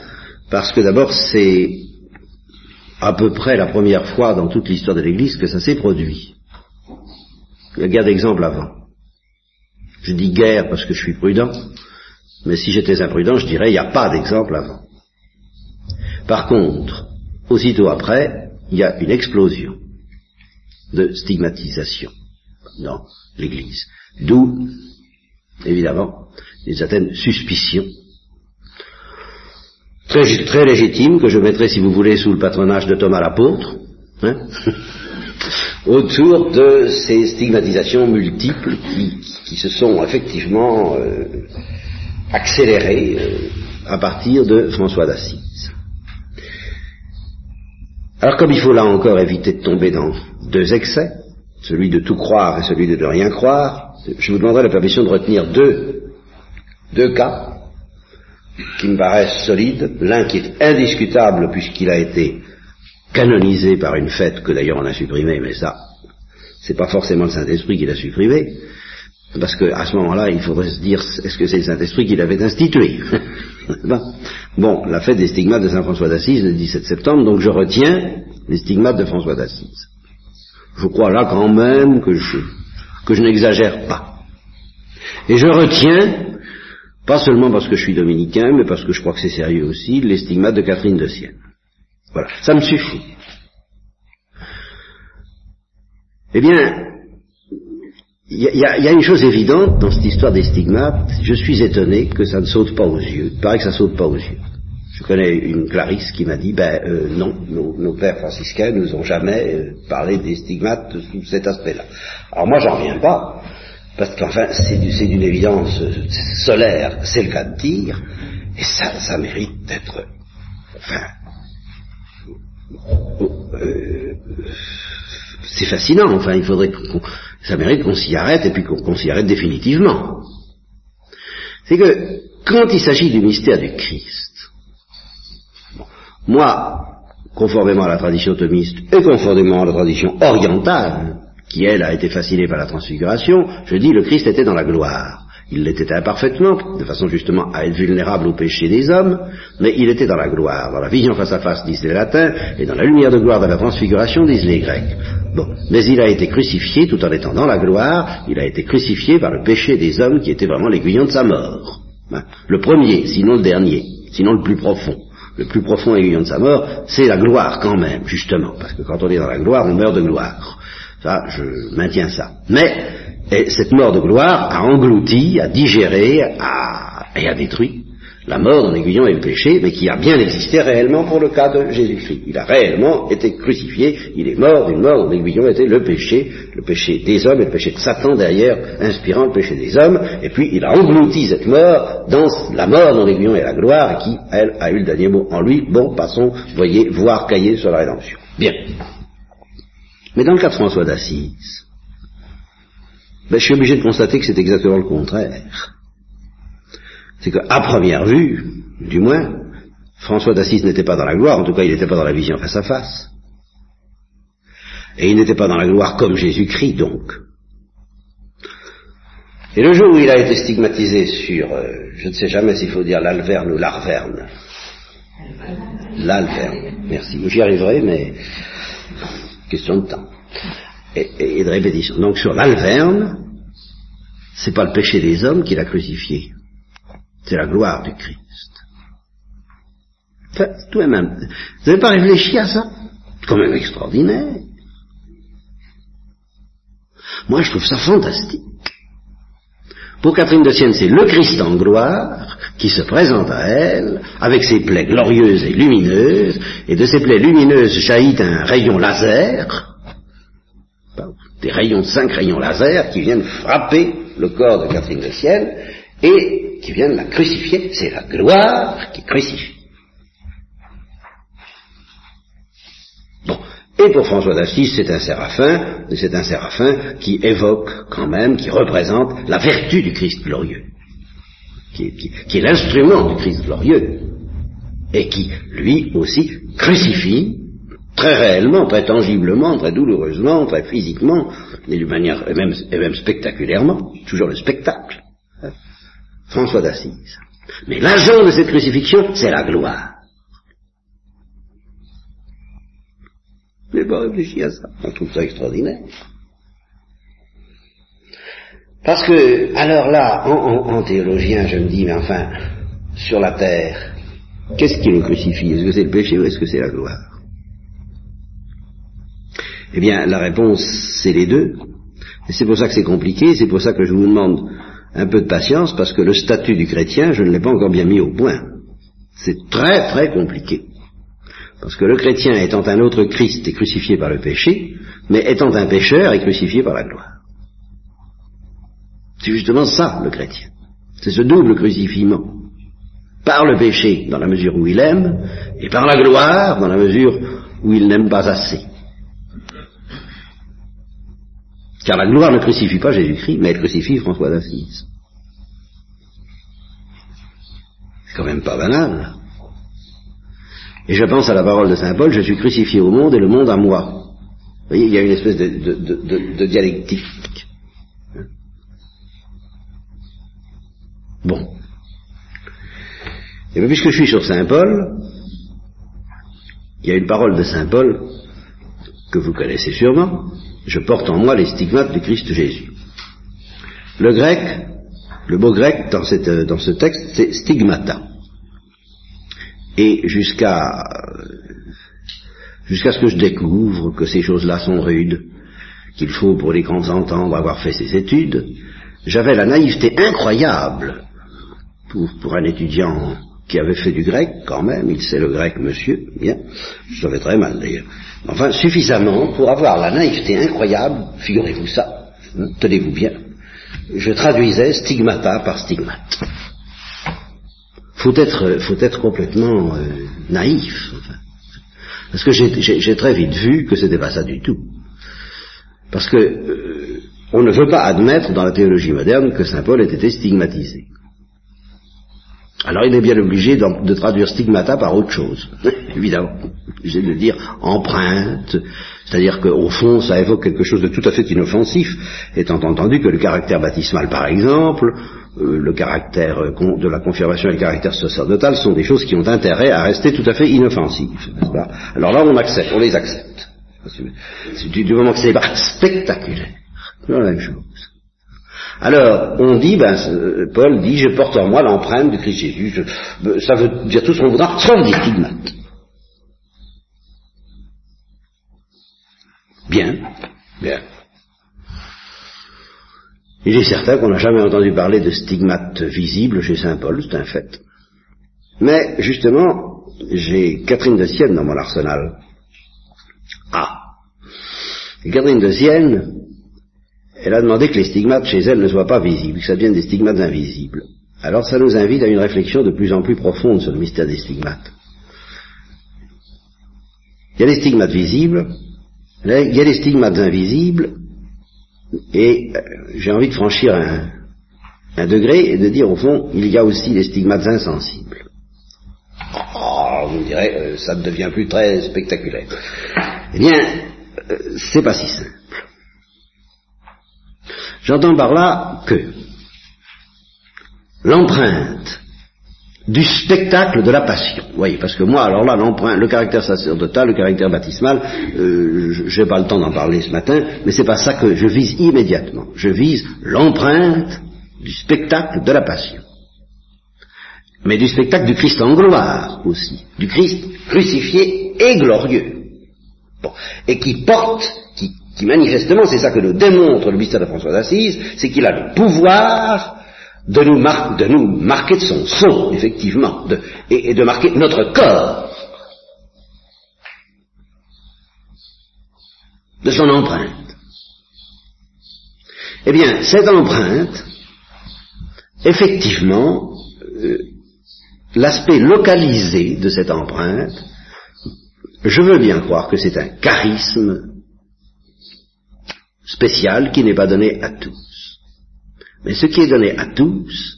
parce que d'abord, c'est à peu près la première fois dans toute l'histoire de l'Église que ça s'est produit. Il y a guère d'exemples avant. Je dis guerre parce que je suis prudent, mais si j'étais imprudent, je dirais il n'y a pas d'exemple avant. Par contre, aussitôt après, il y a une explosion de stigmatisation dans l'Église. D'où, évidemment, une certaine suspicion très, légitime que je mettrai, si vous voulez, sous le patronage de Thomas l'apôtre, hein, autour de ces stigmatisations multiples qui, se sont effectivement euh, accélérées euh, à partir de François d'Assise. Alors comme il faut là encore éviter de tomber dans deux excès, celui de tout croire et celui de ne rien croire, je vous demanderai la permission de retenir deux, deux cas qui me paraissent solides, l'un qui est indiscutable puisqu'il a été canonisé par une fête que d'ailleurs on a supprimée, mais ça, c'est pas forcément le Saint-Esprit qui l'a supprimé, parce qu'à ce moment-là, il faudrait se dire, est-ce que c'est le Saint-Esprit qui l'avait institué? Bon, la fête des stigmates de Saint François d'Assise le 17 septembre, donc je retiens les stigmates de François d'Assise. Je crois là quand même que je, que je n'exagère pas. Et je retiens, pas seulement parce que je suis dominicain, mais parce que je crois que c'est sérieux aussi, les stigmates de Catherine de Sienne. Voilà, ça me suffit. Eh bien, il y, a une chose évidente dans cette histoire des stigmates, je suis étonné que ça ne saute pas aux yeux. Il paraît que ça saute pas aux yeux. Je connais une Clarisse qui m'a dit, ben euh, non, nos, pères franciscains nous ont jamais euh, parlé des stigmates sous cet aspect-là. Alors moi j'en reviens pas, parce qu'enfin c'est d'une évidence solaire, c'est le cas de dire, et ça, ça mérite d'être, enfin, euh, c'est fascinant, enfin il faudrait qu'on ça mérite qu'on s'y arrête et puis qu'on s'y arrête définitivement. C'est que quand il s'agit du mystère du Christ, moi, conformément à la tradition thomiste et conformément à la tradition orientale, qui elle a été fascinée par la transfiguration, je dis le Christ était dans la gloire. Il l'était imparfaitement, de façon justement à être vulnérable au péché des hommes, mais il était dans la gloire, dans la vision face à face, disent les latins, et dans la lumière de gloire de la transfiguration, disent les grecs. Bon, mais il a été crucifié tout en étant dans la gloire, il a été crucifié par le péché des hommes qui était vraiment l'aiguillon de sa mort. Hein. Le premier, sinon le dernier, sinon le plus profond. Le plus profond aiguillon de sa mort, c'est la gloire quand même, justement, parce que quand on est dans la gloire, on meurt de gloire. Ça, je maintiens ça. Mais cette mort de gloire a englouti, a digéré, a, et a détruit la mort dans l'aiguillon et le péché, mais qui a bien existé réellement pour le cas de Jésus-Christ. Il a réellement été crucifié, il est mort d'une mort dans l'aiguillon était le péché, le péché des hommes et le péché de Satan derrière, inspirant le péché des hommes, et puis il a englouti cette mort dans la mort dans l'aiguillon et la gloire, et qui, elle, a eu le dernier mot en lui. Bon, passons, voyez, voir cahier sur la rédemption. Bien. Mais dans le cas de François d'Assise, ben, je suis obligé de constater que c'est exactement le contraire. C'est qu'à première vue, du moins, François d'Assise n'était pas dans la gloire, en tout cas il n'était pas dans la vision face à face. Et il n'était pas dans la gloire comme Jésus-Christ donc. Et le jour où il a été stigmatisé sur, euh, je ne sais jamais s'il faut dire l'alverne ou l'arverne. L'alverne, merci. J'y arriverai, mais question de temps. Et, de répétition. Donc sur l'alverne, c'est pas le péché des hommes qui l'a crucifié. C'est la gloire du Christ. Enfin, tout même. Vous n'avez pas réfléchi à ça? C'est quand même extraordinaire. Moi, je trouve ça fantastique. Pour Catherine de Sienne, c'est le Christ en gloire qui se présente à elle avec ses plaies glorieuses et lumineuses, et de ces plaies lumineuses jaillit un rayon laser, des rayons, cinq rayons laser qui viennent frapper le corps de Catherine de Sienne et qui viennent la crucifier. C'est la gloire qui crucifie. Et pour François d'Assise, c'est un séraphin, c'est un séraphin qui évoque quand même, qui représente la vertu du Christ glorieux, qui, est l'instrument du Christ glorieux, et qui, lui aussi, crucifie très réellement, très tangiblement, très douloureusement, très physiquement, et de manière, et même, et même spectaculairement, toujours le spectacle, François d'Assise. Mais l'agent de cette crucifixion, c'est la gloire. N'ai pas réfléchi à ça. On trouve ça extraordinaire. Parce que, alors là, en, théologien, je me dis, mais enfin, sur la terre, qu'est-ce qui nous crucifie? Est-ce que c'est le péché ou est-ce que c'est la gloire? Eh bien, la réponse, c'est les deux. Et c'est pour ça que c'est compliqué, c'est pour ça que je vous demande un peu de patience, parce que le statut du chrétien, je ne l'ai pas encore bien mis au point. C'est très très compliqué. Parce que le chrétien étant un autre Christ est crucifié par le péché, mais étant un pécheur est crucifié par la gloire. C'est justement ça, le chrétien. C'est ce double crucifiement. Par le péché, dans la mesure où il aime, et par la gloire, dans la mesure où il n'aime pas assez. Car la gloire ne crucifie pas Jésus-Christ, mais elle crucifie François d'Assise. C'est quand même pas banal. Et je pense à la parole de Saint Paul, je suis crucifié au monde et le monde à moi. Vous voyez, il y a une espèce de, dialectique. Bon. Et puisque je suis sur Saint Paul, il y a une parole de Saint Paul que vous connaissez sûrement. Je porte en moi les stigmates du Christ Jésus. Le grec, le mot grec dans, dans ce texte, c'est stigmata et jusqu'à jusqu'à ce que je découvre que ces choses-là sont rudes, qu'il faut pour les grands entendre avoir fait ses études, j'avais la naïveté incroyable pour, pour un étudiant qui avait fait du grec quand même, il sait le grec monsieur, bien, je savais très mal d'ailleurs, enfin suffisamment pour avoir la naïveté incroyable, figurez-vous ça, hein, tenez-vous bien, je traduisais stigmata par stigmate. Faut être, faut être complètement euh, naïf. Parce que j'ai très vite vu que c'était pas ça du tout. Parce que euh, on ne veut pas admettre dans la théologie moderne que saint Paul ait été stigmatisé. Alors il est bien obligé de, traduire stigmata par autre chose, évidemment. Obligé de dire empreinte, c'est-à-dire qu'au fond ça évoque quelque chose de tout à fait inoffensif, étant entendu que le caractère baptismal par exemple, euh, le caractère de la confirmation et le caractère sacerdotal sont des choses qui ont intérêt à rester tout à fait inoffensives, Alors là, on accepte, on les accepte. Du, moment que c'est spectaculaire, c'est la même chose. Alors, on dit, ben, Paul dit, je porte en moi l'empreinte du Christ Jésus. Ben, ça veut dire tout ce qu'on voudra, sauf des stigmates. Bien, bien. Il est certain qu'on n'a jamais entendu parler de stigmates visibles chez Saint Paul, c'est un fait. Mais justement, j'ai Catherine de Sienne dans mon arsenal. Ah Catherine de Sienne, elle a demandé que les stigmates chez elle ne soient pas visibles, que ça devienne des stigmates invisibles. Alors ça nous invite à une réflexion de plus en plus profonde sur le mystère des stigmates. Il y a les stigmates visibles, il y a les stigmates invisibles, Et euh, j'ai envie de franchir un, degré et de dire au fond, il y a aussi des stigmates insensibles. Oh, vous me direz, euh, ça ne devient plus très spectaculaire. Eh bien, euh, c'est pas si simple. J'entends par là que l'empreinte du spectacle de la passion. Vous voyez, parce que moi, alors là, l'empreinte, le caractère sacerdotal, le caractère baptismal, euh, je n'ai pas le temps d'en parler ce matin, mais c'est pas ça que je vise immédiatement. Je vise l'empreinte du spectacle de la passion. Mais du spectacle du Christ en gloire aussi, du Christ crucifié et glorieux. Bon. Et qui porte, qui, manifestement, c'est ça que nous démontre le mystère de François d'Assise, c'est qu'il a le pouvoir de nous, marquer de son sang, effectivement, et, de marquer notre corps de son empreinte. Eh bien, cette empreinte, effectivement, euh, l'aspect localisé de cette empreinte, je veux bien croire que c'est un charisme spécial qui n'est pas donné à tous. Mais ce qui est donné à tous,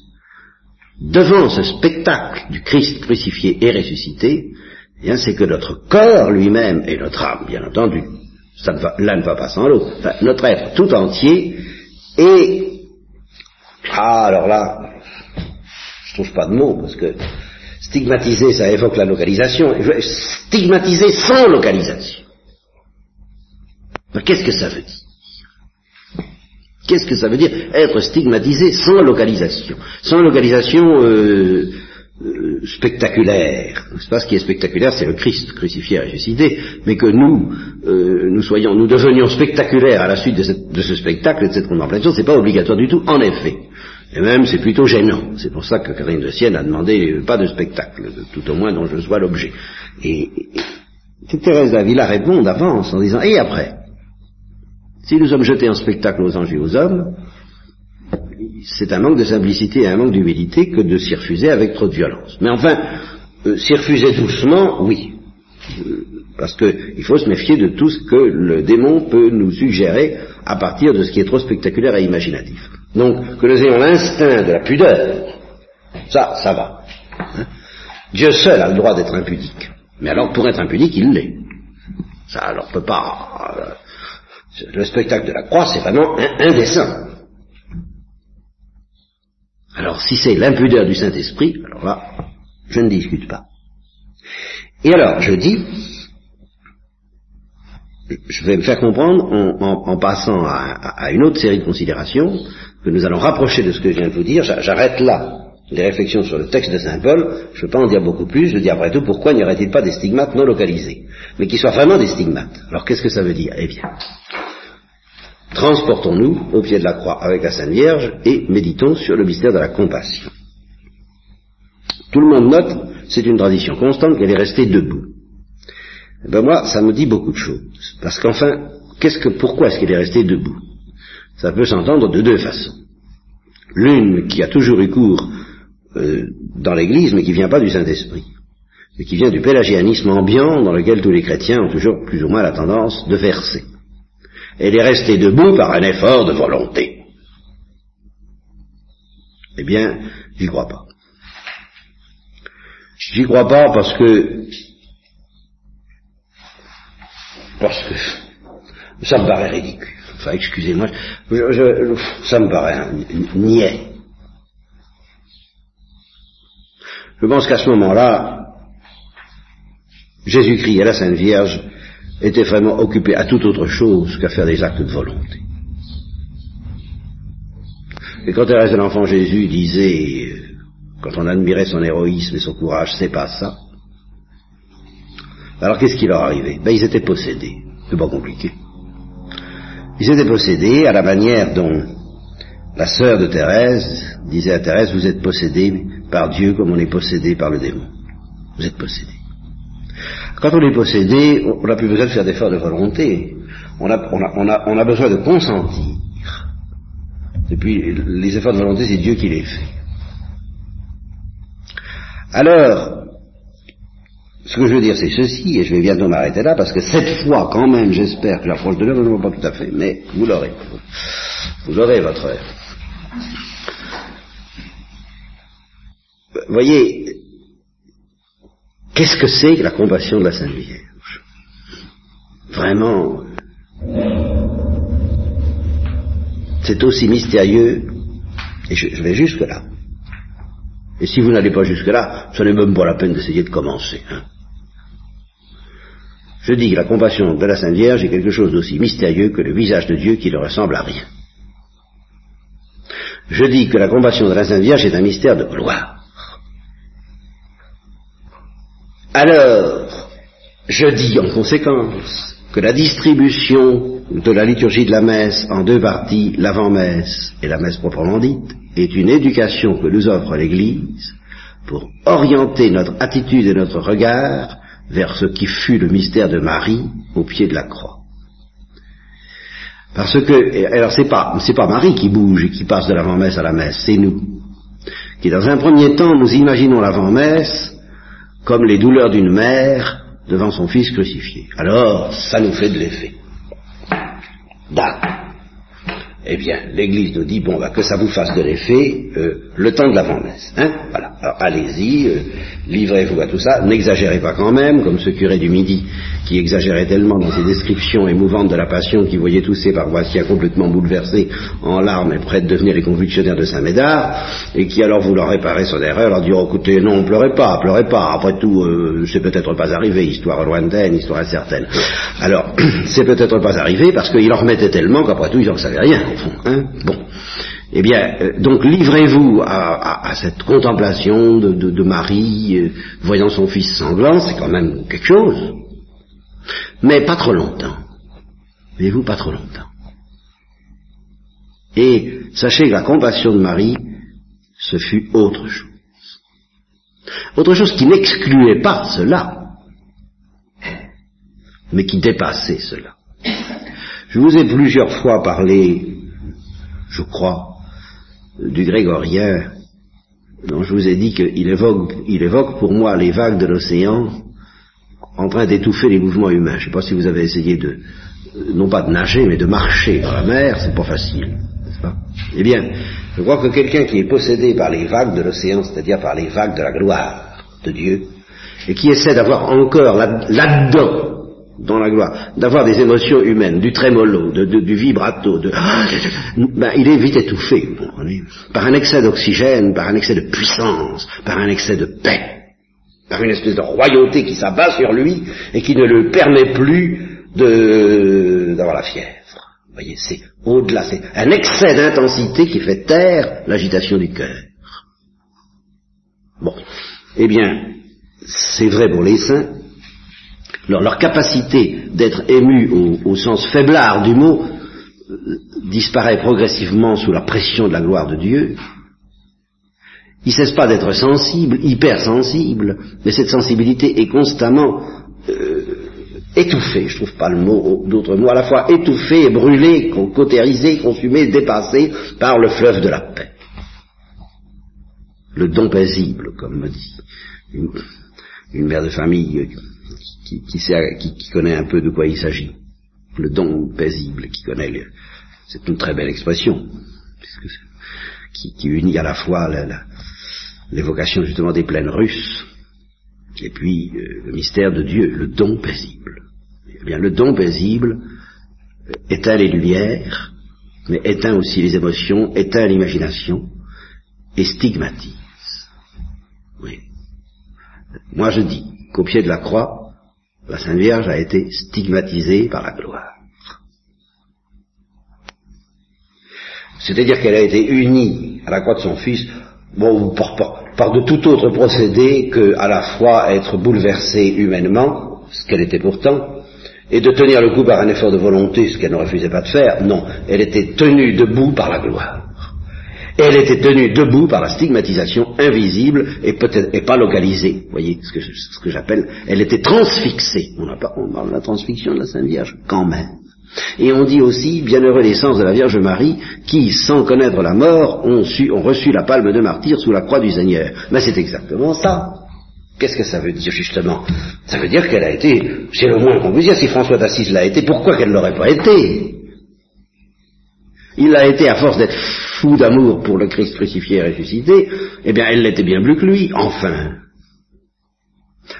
devant ce spectacle du Christ crucifié et ressuscité, eh c'est que notre corps lui-même et notre âme, bien entendu, l'un ne va pas sans l'autre, notre être tout entier est... Ah, alors là, je trouve pas de mots, parce que stigmatiser, ça évoque la localisation. Stigmatiser sans localisation. Qu'est-ce que ça veut dire? Qu'est-ce que ça veut dire être stigmatisé sans localisation Sans localisation euh, euh, spectaculaire. Pas? Ce qui est spectaculaire, c'est le Christ crucifié et ressuscité, mais que nous, euh, nous soyons, nous devenions spectaculaires à la suite de, ce spectacle, de cette contemplation, c'est pas obligatoire du tout, en effet. Et même, c'est plutôt gênant. C'est pour ça que Catherine de Sienne a demandé pas de spectacle, tout au moins dont je sois l'objet. Et, et Thérèse d'Avila répond d'avance en disant, et après? Si nous sommes jetés en spectacle aux anges et aux hommes, c'est un manque de simplicité et un manque d'humilité que de s'y refuser avec trop de violence. Mais enfin, euh, s'y refuser doucement, oui. Euh, parce qu'il faut se méfier de tout ce que le démon peut nous suggérer à partir de ce qui est trop spectaculaire et imaginatif. Donc, que nous ayons l'instinct de la pudeur, ça, ça va. Hein. Dieu seul a le droit d'être impudique. Mais alors, pour être impudique, il l'est. Ça, alors, peut pas... Euh, le spectacle de la croix, c'est vraiment indécent. Alors, si c'est l'impudeur du Saint-Esprit, alors là, je ne discute pas. Et alors, je dis, je vais me faire comprendre en, passant à, une autre série de considérations que nous allons rapprocher de ce que je viens de vous dire. J'arrête là les réflexions sur le texte de Saint Paul. Je ne veux pas en dire beaucoup plus. Je dis après tout pourquoi n'y aurait-il pas des stigmates non localisés, mais qui soient vraiment des stigmates? Alors qu'est-ce que ça veut dire? Eh bien, Transportons-nous au pied de la croix avec la Sainte Vierge et méditons sur le mystère de la compassion. Tout le monde note, c'est une tradition constante qu'elle est restée debout. Eh ben moi, ça me dit beaucoup de choses. Parce qu'enfin, qu'est-ce que, pourquoi est-ce qu'elle est restée debout? Ça peut s'entendre de deux façons. L'une qui a toujours eu cours euh, dans l'Église, mais qui vient pas du Saint-Esprit, mais qui vient du pélagianisme ambiant dans lequel tous les chrétiens ont toujours plus ou moins la tendance de verser. Elle est restée debout par un effort de volonté. Eh bien, j'y crois pas. J'y crois pas parce que parce que ça me paraît ridicule. Enfin, excusez-moi, ça me paraît niais. Je pense qu'à ce moment-là, Jésus-Christ et la Sainte Vierge était vraiment occupé à toute autre chose qu'à faire des actes de volonté. Et quand Thérèse de l'Enfant Jésus disait, quand on admirait son héroïsme et son courage, c'est pas ça. Alors qu'est-ce qui leur arrivait? Ben ils étaient possédés. C'est pas compliqué. Ils étaient possédés à la manière dont la sœur de Thérèse disait à Thérèse, vous êtes possédés par Dieu comme on est possédé par le démon. Vous êtes possédés. Quand on est possédé, on n'a plus besoin de faire d'efforts de volonté. On a, besoin de consentir. Et puis, les efforts de volonté, c'est Dieu qui les fait. Alors, ce que je veux dire, c'est ceci, et je vais bientôt m'arrêter là, parce que cette fois, quand même, j'espère que l'approche de l'heure, ne pas tout à fait, mais vous l'aurez. Vous aurez votre heure. Voyez, qu'est-ce que c'est que la compassion de la Sainte Vierge? Vraiment, c'est aussi mystérieux, et je, vais jusque-là. Et si vous n'allez pas jusque-là, ce n'est même pas la peine d'essayer de commencer. Hein. Je dis que la compassion de la Sainte Vierge est quelque chose d'aussi mystérieux que le visage de Dieu qui ne ressemble à rien. Je dis que la compassion de la Sainte Vierge est un mystère de gloire. Alors, je dis en conséquence que la distribution de la liturgie de la messe en deux parties, l'avant-messe et la messe proprement dite, est une éducation que nous offre l'Église pour orienter notre attitude et notre regard vers ce qui fut le mystère de Marie au pied de la croix. Parce que, alors c'est pas, c'est pas Marie qui bouge et qui passe de l'avant-messe à la messe, c'est nous. Qui dans un premier temps, nous imaginons l'avant-messe comme les douleurs d'une mère devant son fils crucifié. Alors, ça nous fait de l'effet. D'accord eh bien, l'Église nous dit, bon, bah, que ça vous fasse de l'effet euh, le temps de l'avant-messe. Hein. Alors, allez-y, euh, livrez-vous à tout ça. N'exagérez pas quand même, comme ce curé du Midi qui exagérait tellement dans ses descriptions émouvantes de la passion, qui voyait tous ses paroissiens complètement bouleversés, en larmes et prêts de devenir les convulsionnaires de Saint-Médard, et qui alors voulant réparer son erreur, leur dit, oh, écoutez, non, pleurez pas, pleurez pas. Après tout, euh, c'est peut-être pas arrivé, histoire lointaine, histoire incertaine. Alors, c'est peut-être pas arrivé parce qu'il en remettait tellement qu'après tout, ils n'en savaient rien. Hein. bon. Eh bien, euh, donc livrez-vous à, cette contemplation de, Marie euh, voyant son fils sanglant, c'est quand même quelque chose. Mais pas trop longtemps. Voyez-vous, pas trop longtemps. Et sachez que la compassion de Marie, ce fut autre chose. Autre chose qui n'excluait pas cela, mais qui dépassait cela. Je vous ai plusieurs fois parlé je crois, du grégorien, dont je vous ai dit qu'il évoque, pour moi les vagues de l'océan en train d'étouffer les mouvements humains. Je ne sais pas si vous avez essayé de, non pas de nager, mais de marcher dans la mer, c'est pas facile. Pas? Eh bien, je crois que quelqu'un qui est possédé par les vagues de l'océan, c'est-à-dire par les vagues de la gloire de Dieu, et qui essaie d'avoir encore là-dedans dans la gloire, d'avoir des émotions humaines, du trémolo, du vibrato, de, ben, il est vite étouffé par un excès d'oxygène, par un excès de puissance, par un excès de paix, par une espèce de royauté qui s'abat sur lui et qui ne lui permet plus d'avoir la fièvre. Vous voyez, c'est au-delà, c'est un excès d'intensité qui fait taire l'agitation du cœur. Bon, eh bien, c'est vrai pour les saints, leur, capacité d'être ému au, sens faiblard du mot euh, disparaît progressivement sous la pression de la gloire de Dieu. Ils cessent pas d'être sensibles, hypersensibles, mais cette sensibilité est constamment euh, étouffée, je trouve pas le mot d'autre mot, à la fois étouffée, brûlée, cautérisée, consumée, dépassée par le fleuve de la paix. Le don paisible, comme me dit une mère de famille qui, connaît un peu de quoi il s'agit. Le don paisible, qui connaît, c'est une très belle expression, qui, unit à la fois l'évocation justement des plaines russes, et puis euh, le mystère de Dieu, le don paisible. Eh bien, le don paisible euh, éteint les lumières, mais éteint aussi les émotions, éteint l'imagination, et stigmatise. Oui. Moi je dis qu'au pied de la croix, la Sainte Vierge a été stigmatisée par la gloire. C'est-à-dire qu'elle a été unie à la croix de son Fils, par, de tout autre procédé que la fois être bouleversée humainement, ce qu'elle était pourtant, et de tenir le coup par un effort de volonté, ce qu'elle ne refusait pas de faire. Non, elle était tenue debout par la gloire elle était tenue debout par la stigmatisation invisible et peut-être pas localisée. Vous voyez ce que, j'appelle, elle était transfixée. On, a on parle de la transfixion de la Sainte Vierge quand même. Et on dit aussi, bienheureux les sens de la Vierge Marie, qui, sans connaître la mort, ont reçu la palme de martyr sous la croix du Seigneur. Mais c'est exactement ça. Qu'est-ce que ça veut dire justement? Ça veut dire qu'elle a été, c'est le moins qu'on puisse dire, si François d'Assise l'a été, pourquoi qu'elle ne l'aurait pas été? Il l'a été à force d'être fou d'amour pour le Christ crucifié et ressuscité, eh bien elle l'était bien plus que lui, enfin.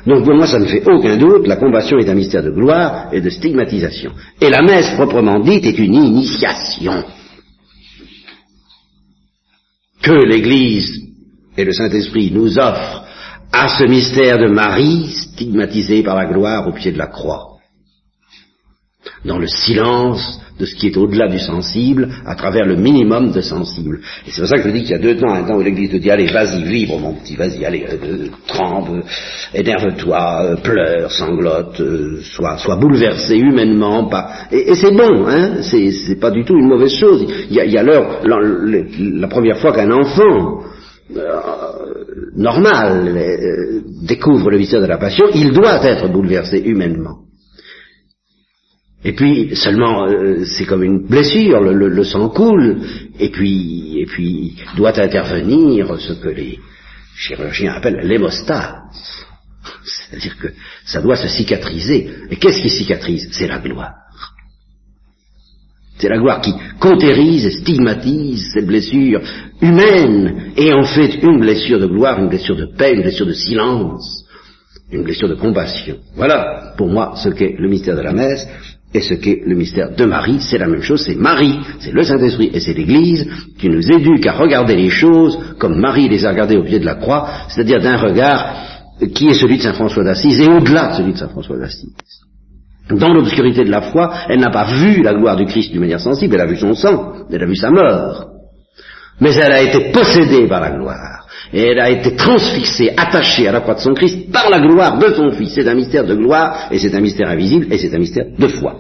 Donc pour moi ça ne fait aucun doute, la compassion est un mystère de gloire et de stigmatisation. Et la messe proprement dite est une initiation que l'Église et le Saint-Esprit nous offrent à ce mystère de Marie stigmatisé par la gloire au pied de la croix, dans le silence de ce qui est au-delà du sensible, à travers le minimum de sensible. Et c'est pour ça que je dis qu'il y a deux temps, un temps où l'Église te dit, allez, vas-y, vibre mon petit, vas-y, allez, euh, euh, tremble, énerve-toi, euh, pleure, sanglote, sois, sois, bouleversé humainement. Et, c'est bon, hein, c'est pas du tout une mauvaise chose. Il y a, l'heure, la, la, première fois qu'un enfant normal euh, découvre le mystère de la passion, il doit être bouleversé humainement. Et puis seulement euh, c'est comme une blessure, le, sang coule, et puis et puis doit intervenir ce que les chirurgiens appellent l'hémostase. C'est-à-dire que ça doit se cicatriser. Et qu'est-ce qui cicatrise? C'est la gloire. C'est la gloire qui cautérise et stigmatise cette blessure humaine et en fait une blessure de gloire, une blessure de paix, une blessure de silence, une blessure de compassion. Voilà pour moi ce qu'est le mystère de la messe et ce qu'est le mystère de Marie. C'est la même chose, c'est Marie, c'est le Saint-Esprit et c'est l'Église qui nous éduque à regarder les choses comme Marie les a regardées au pied de la croix, c'est-à-dire d'un regard qui est celui de Saint François d'Assise et au-delà de celui de Saint François d'Assise. Dans l'obscurité de la foi, elle n'a pas vu la gloire du Christ d'une manière sensible, elle a vu son sang, elle a vu sa mort. Mais elle a été possédée par la gloire. Et elle a été transfixée, attachée à la croix de son Christ par la gloire de son Fils. C'est un mystère de gloire, et c'est un mystère invisible, et c'est un mystère de foi.